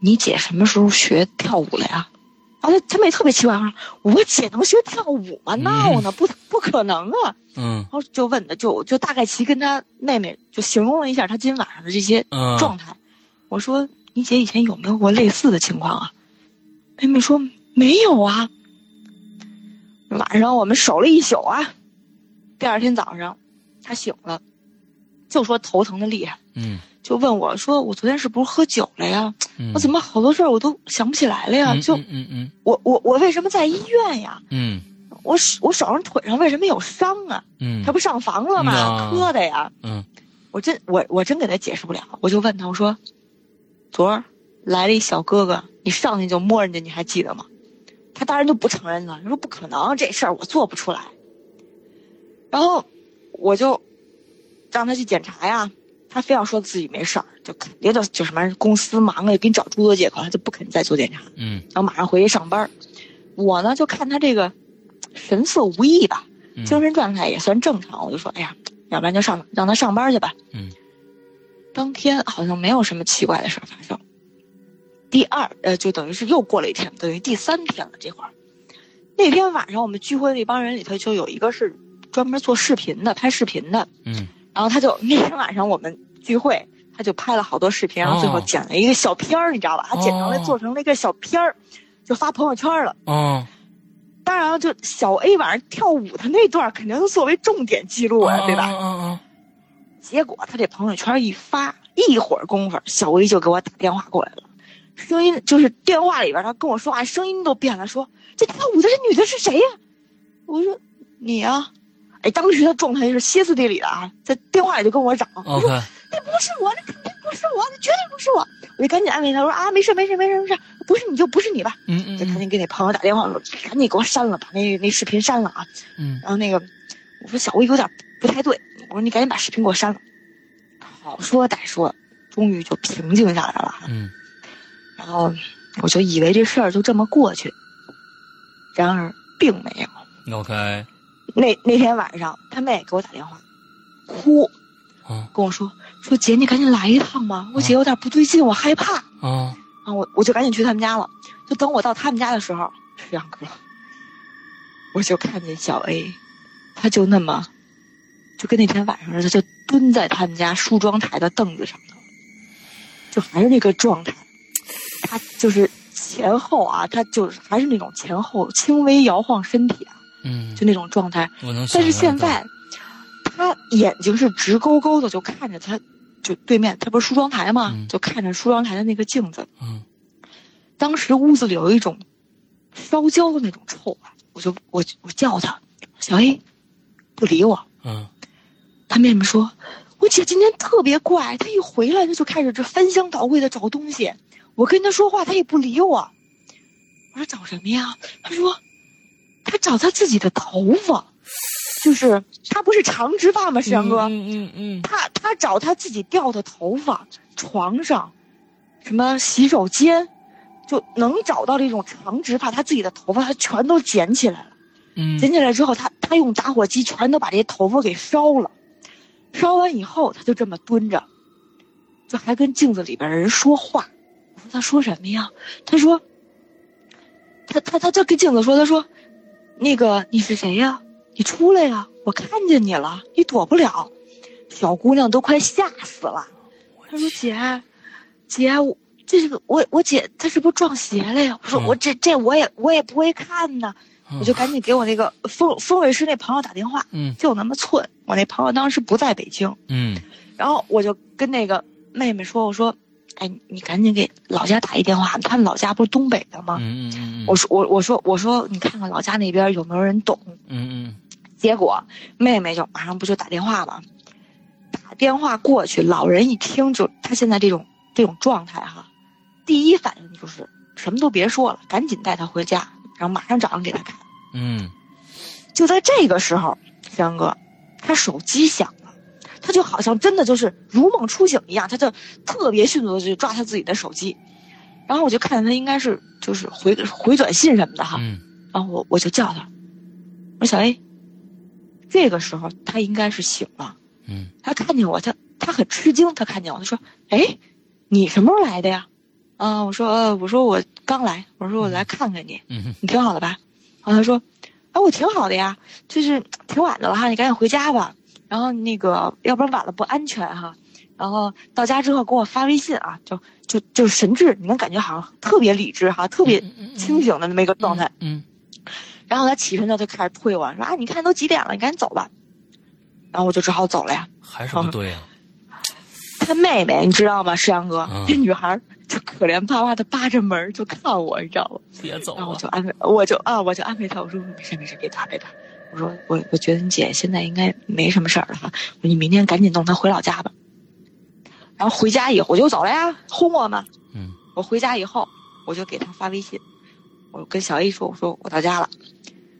S3: 你姐什么时候学跳舞了呀？”然后他他妹特别奇怪，说：“我姐能学跳舞吗？闹呢，不不可能啊！”
S2: 嗯
S3: 然后就问他，就就大概其跟他妹妹就形容了一下他今天晚上的这些
S2: 嗯
S3: 状态。我说：“你姐以前有没有过类似的情况啊？”妹妹说：“没有啊。”晚上我们守了一宿啊，第二天早上，她醒了，就说头疼的厉害，
S2: 嗯
S3: 就问我说：“我昨天是不是喝酒了呀？
S2: 嗯，
S3: 我怎么好多事儿我都想不起来了呀？
S2: 嗯
S3: 就
S2: 嗯嗯
S3: 我我我为什么在医院呀？
S2: 嗯
S3: 我手我手上腿上为什么有伤啊？
S2: 嗯，
S3: 他不上房了吗？
S2: 啊
S3: 磕的呀！
S2: 嗯
S3: 我真我我真给他解释不了，我就问他，我说，昨儿来了一小哥哥，你上去就摸人家，你还记得吗？他当然就不承认了，他说不可能，这事儿我做不出来。然后我就让他去检查呀，他非要说自己没事儿，就肯定就就什么公司忙了，给你找诸多借口，他就不肯再做检查，
S2: 嗯
S3: 然后马上回去上班儿。我呢就看他这个神色无异吧，
S2: 嗯
S3: 精神状态也算正常，我就说，哎呀，要不然就上让他上班去吧。
S2: 嗯
S3: 当天好像没有什么奇怪的事儿发生。第二，呃，就等于是又过了一天，等于第三天了。这会儿，那天晚上我们聚会那帮人里头就有一个是专门做视频的，拍视频的。
S2: 嗯
S3: 然后他就 那天晚上我们聚会，他就拍了好多视频，然后最后
S2: 哦
S3: 剪了一个小片儿，你知道吧？他剪成了
S2: 哦
S3: 做成了一个小片儿，就发朋友圈了。
S2: 哦
S3: 当然了，就小 A 晚上跳舞的那段，肯定是作为重点记录啊，对吧？
S2: 嗯嗯
S3: 结果他这朋友圈一发，一会儿功夫，小薇就给我打电话过来了，声音就是电话里边他跟我说话，声音都变了，说这跳舞的这女的是谁呀、我说你呀、哎，当时他状态是歇斯底里的啊，在电话里就跟我嚷，我说那不是我，那肯定不是我，那绝对不是我，我就赶紧安慰他说啊，没事没事没事没事，不是你就不是你吧，
S2: 嗯嗯
S3: 就赶紧给那朋友打电话说，赶紧给我删了，把那那视频删了啊，
S2: 嗯。
S3: 然后那个我说小薇有点不太对，我说你赶紧把视频给我删了。好说歹说，终于就平静下来了。
S2: 嗯
S3: 然后我就以为这事儿就这么过去，然而并没有。
S2: ，OK，
S3: 那那天晚上，他妹给我打电话，哭
S2: 啊
S3: 跟我说说姐，你赶紧来一趟吧，我姐有点不对劲，我害怕。
S2: 啊
S3: 我我就赶紧去他们家了。就等我到他们家的时候，石阳哥，我就看见小 A，他就那么，就跟那天晚上似的，就蹲在他们家梳妆台的凳子上头，就还是那个状态，他就是前后啊，他就是还是那种前后轻微摇晃身体啊，
S2: 嗯，
S3: 就那种状态。
S2: 我能
S3: 但是现在，他眼睛是直勾勾的，就看着他，就对面，他不是梳妆台嘛？
S2: 嗯
S3: 就看着梳妆台的那个镜子。
S2: 嗯
S3: 当时屋子里有一种烧焦的那种臭味，我就我我叫他小 A，不理我。
S2: 嗯
S3: 他妹妹说，我姐今天特别怪，她一回来她就开始这翻箱倒柜的找东西，我跟她说话她也不理我。我说找什么呀？她说，她找她自己的头发，就是她不是长直发吗？石阳哥，
S2: 嗯嗯嗯
S3: 她她找她自己掉的头发，床上，什么洗手间，就能找到这种长直发，她自己的头发她全都捡起来了。
S2: 嗯
S3: 捡起来之后，她她用打火机全都把这些头发给烧了，烧完以后，他就这么蹲着，就还跟镜子里边人说话。我说她说什么呀？他说，他他他就跟镜子说，他说，那个你是谁呀？你出来呀！我看见你了，你躲不了。小姑娘都快吓死了。她说姐，姐，我这是个我我姐她是不是撞邪了呀？我说
S2: 嗯
S3: 我这这我也我也不会看呢。我就赶紧给我那个风风水师那朋友打电话，
S2: 嗯
S3: 就那么寸。我那朋友当时不在北京，
S2: 嗯
S3: 然后我就跟那个妹妹说：“我说，哎，你赶紧给老家打一电话，他们老家不是东北的吗？”
S2: 嗯嗯
S3: 我说：“我我说我说，你看看老家那边有没有人懂。
S2: 嗯”
S3: 结果妹妹就马上不就打电话了？打电话过去，老人一听就他现在这种这种状态哈，第一反应就是什么都别说了，赶紧带他回家，然后马上找人给他看。
S2: 嗯
S3: 就在这个时候，山哥，他手机响了，他就好像真的就是如梦初醒一样，他就特别迅速的就抓他自己的手机，然后我就看见他应该是就是回回短信什么的哈，
S2: 嗯
S3: 然后我我就叫他，我说小 A，这个时候他应该是醒了，
S2: 嗯
S3: 他看见我，他他很吃惊，他看见我，他说，哎，你什么时候来的呀？嗯，我说呃，我说我刚来，我说我来看看你，
S2: 嗯哼
S3: 你挺好的吧？然后他说，啊，我挺好的呀，就是挺晚的了哈，你赶紧回家吧。然后那个，要不然晚了不安全哈。然后到家之后给我发微信啊，就就就是神志，你能感觉好像特别理智哈，特别清醒的那么一个状态。
S2: 嗯
S3: 然后他起身就就开始推我说啊，你看都几点了，你赶紧走吧。然后我就只好走了呀。
S2: 还是不对啊。
S3: 他妹妹你知道吗？石阳哥，
S2: 嗯
S3: 这女孩儿就可怜巴巴的扒着门儿就看我，你知道吗？
S2: 别走啊！
S3: 然后我就安慰，我就啊，我就安慰他，我说没事没事，别怕别怕。我说我我觉得你姐现在应该没什么事儿了哈，我说你明天赶紧弄她回老家吧。然后回家以后我就走了呀，轰我嘛。
S2: 嗯
S3: 我回家以后我就给她发微信，我跟小 A 说，我说我到家了。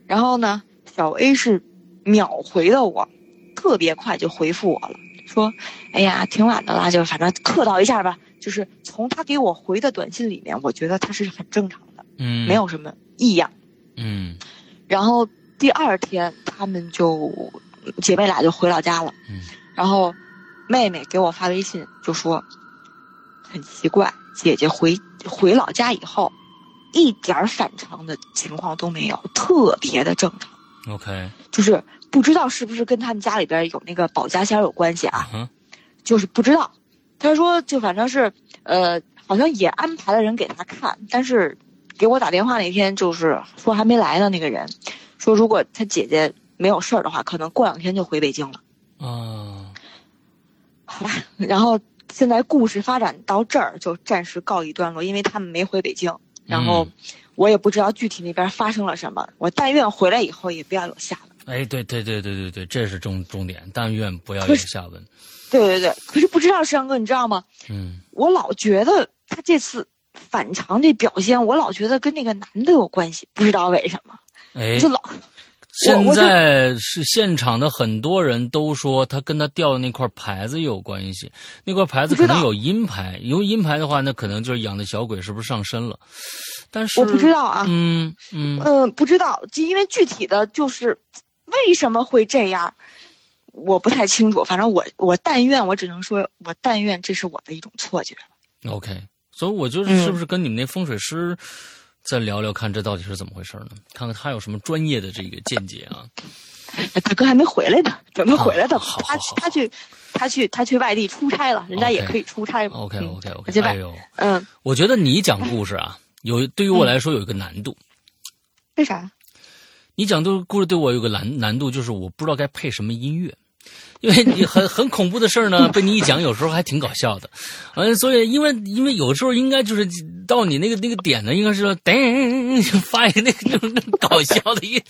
S3: 然后呢，小 A 是秒回的我，特别快就回复我了，说哎呀挺晚的啦，就反正客套一下吧。就是从他给我回的短信里面，我觉得他是很正常的。
S2: 嗯，
S3: 没。有什么异样。
S2: 嗯
S3: 然后第二天，他们就姐妹俩就回老家了。
S2: 嗯
S3: 然后妹妹给我发微信就说，很奇怪，姐姐回回老家以后，一点儿反常的情况都没有，特别的正常。
S2: ，OK，
S3: 就是不知道是不是跟他们家里边有那个保家仙有关系啊？就是不知道。他说就反正是呃，好像也安排了人给他看，但是给我打电话那天就是说还没来呢，那个人说如果他姐姐没有事儿的话，可能过两天就回北京了。
S2: 啊，
S3: 好吧，然后现在故事发展到这儿就暂时告一段落，因为他们没回北京，然后
S2: 嗯
S3: 我也不知道具体那边发生了什么。我但愿回来以后也不要有下文。
S2: 哎，对对对对对对，这是重重点，但愿不要有下文。
S3: 对对对，可是不知道山哥，你知道吗？
S2: 嗯
S3: 我老觉得他这次反常这表现，我老觉得跟那个男的有关系，不知道为什么，
S2: 哎，
S3: 就老
S2: 现在是现场的很多人都说他跟他掉的那块牌子有关系，那块牌子可能有阴牌，有阴牌的话，那可能就是养的小鬼是不是上身了？但是
S3: 我不知道啊，
S2: 嗯嗯
S3: 嗯、不知道，就因为具体的就是为什么会这样，我不太清楚。反正我我但愿，我只能说我但愿这是我的一种错觉。
S2: ，OK，所以我就是
S3: 嗯
S2: 是不是跟你们那风水师再聊聊，看这到底是怎么回事呢？看看他有什么专业的这个见解啊？
S3: 哎大哥还没回来呢，准备回来的。他
S2: 好好好
S3: 他去他去他去外地出差了，人家也可以出差嘛。
S2: OK
S3: 嗯
S2: OK OK，
S3: 且外
S2: 哎呦，
S3: 嗯，
S2: 我觉得你讲故事啊，有对于我来说有一个难度。
S3: 为啥？
S2: 你讲的故事对我有个难难度，就是我不知道该配什么音乐，因为你很很恐怖的事儿呢，被你一讲，有时候还挺搞笑的，嗯，所以因为因为有时候应该就是到你那个那个点呢，应该是说噔就发一个那个那种那种搞笑的一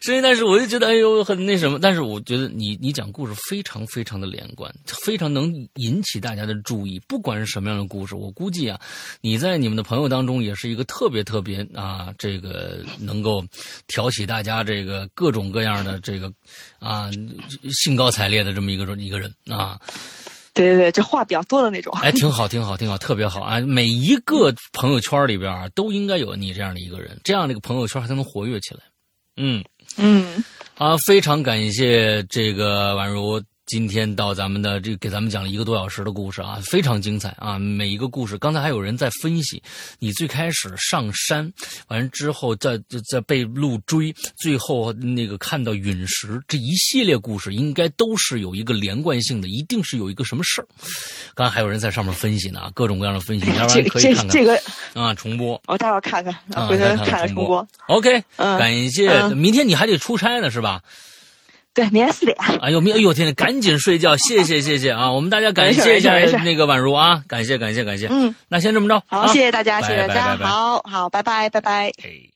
S2: 声音，但是我就觉得哎呦很那什么，但是我觉得你你讲故事非常非常的连贯，非常能引起大家的注意，不管是什么样的故事，我估计啊，你在你们的朋友当中也是一个特别特别啊，这个能够挑起大家这个各种各样的这个啊兴高采烈的这么一个一个人啊，
S3: 对对对，这话比较多的那种。
S2: 哎，挺好，挺好，挺好，特别好啊！每一个朋友圈里边啊，都应该有你这样的一个人，这样的一个朋友圈才能活跃起来。嗯，
S3: 嗯，
S2: 啊，非常感谢这个宛如今天到咱们的这给咱们讲了一个多小时的故事啊，非常精彩啊！每一个故事，刚才还有人在分析，你最开始上山，完之后再再被鹿追，最后那个看到陨石，这一系列故事应该都是有一个连贯性的，一定是有一个什么事儿。刚才还有人在上面分析呢，各种各样的分析，要不
S3: 这
S2: 然可以看看
S3: 这这个，
S2: 啊，重播。
S3: 我待会儿看看，
S2: 啊
S3: 回头
S2: 看看重播。OK，、
S3: 嗯
S2: 感谢。
S3: 嗯
S2: 明天你还得出差呢，是吧？
S3: 对，明天四点。
S2: 哎呦，明哎呦天呐，赶紧睡觉，谢谢谢谢啊！我们大家感谢一下那个宛如啊，感谢感谢感谢。
S3: 嗯，
S2: 那先这么着，
S3: 好，
S2: 啊
S3: 谢谢大家，谢谢大家，好好，拜拜，拜拜。
S2: 嘿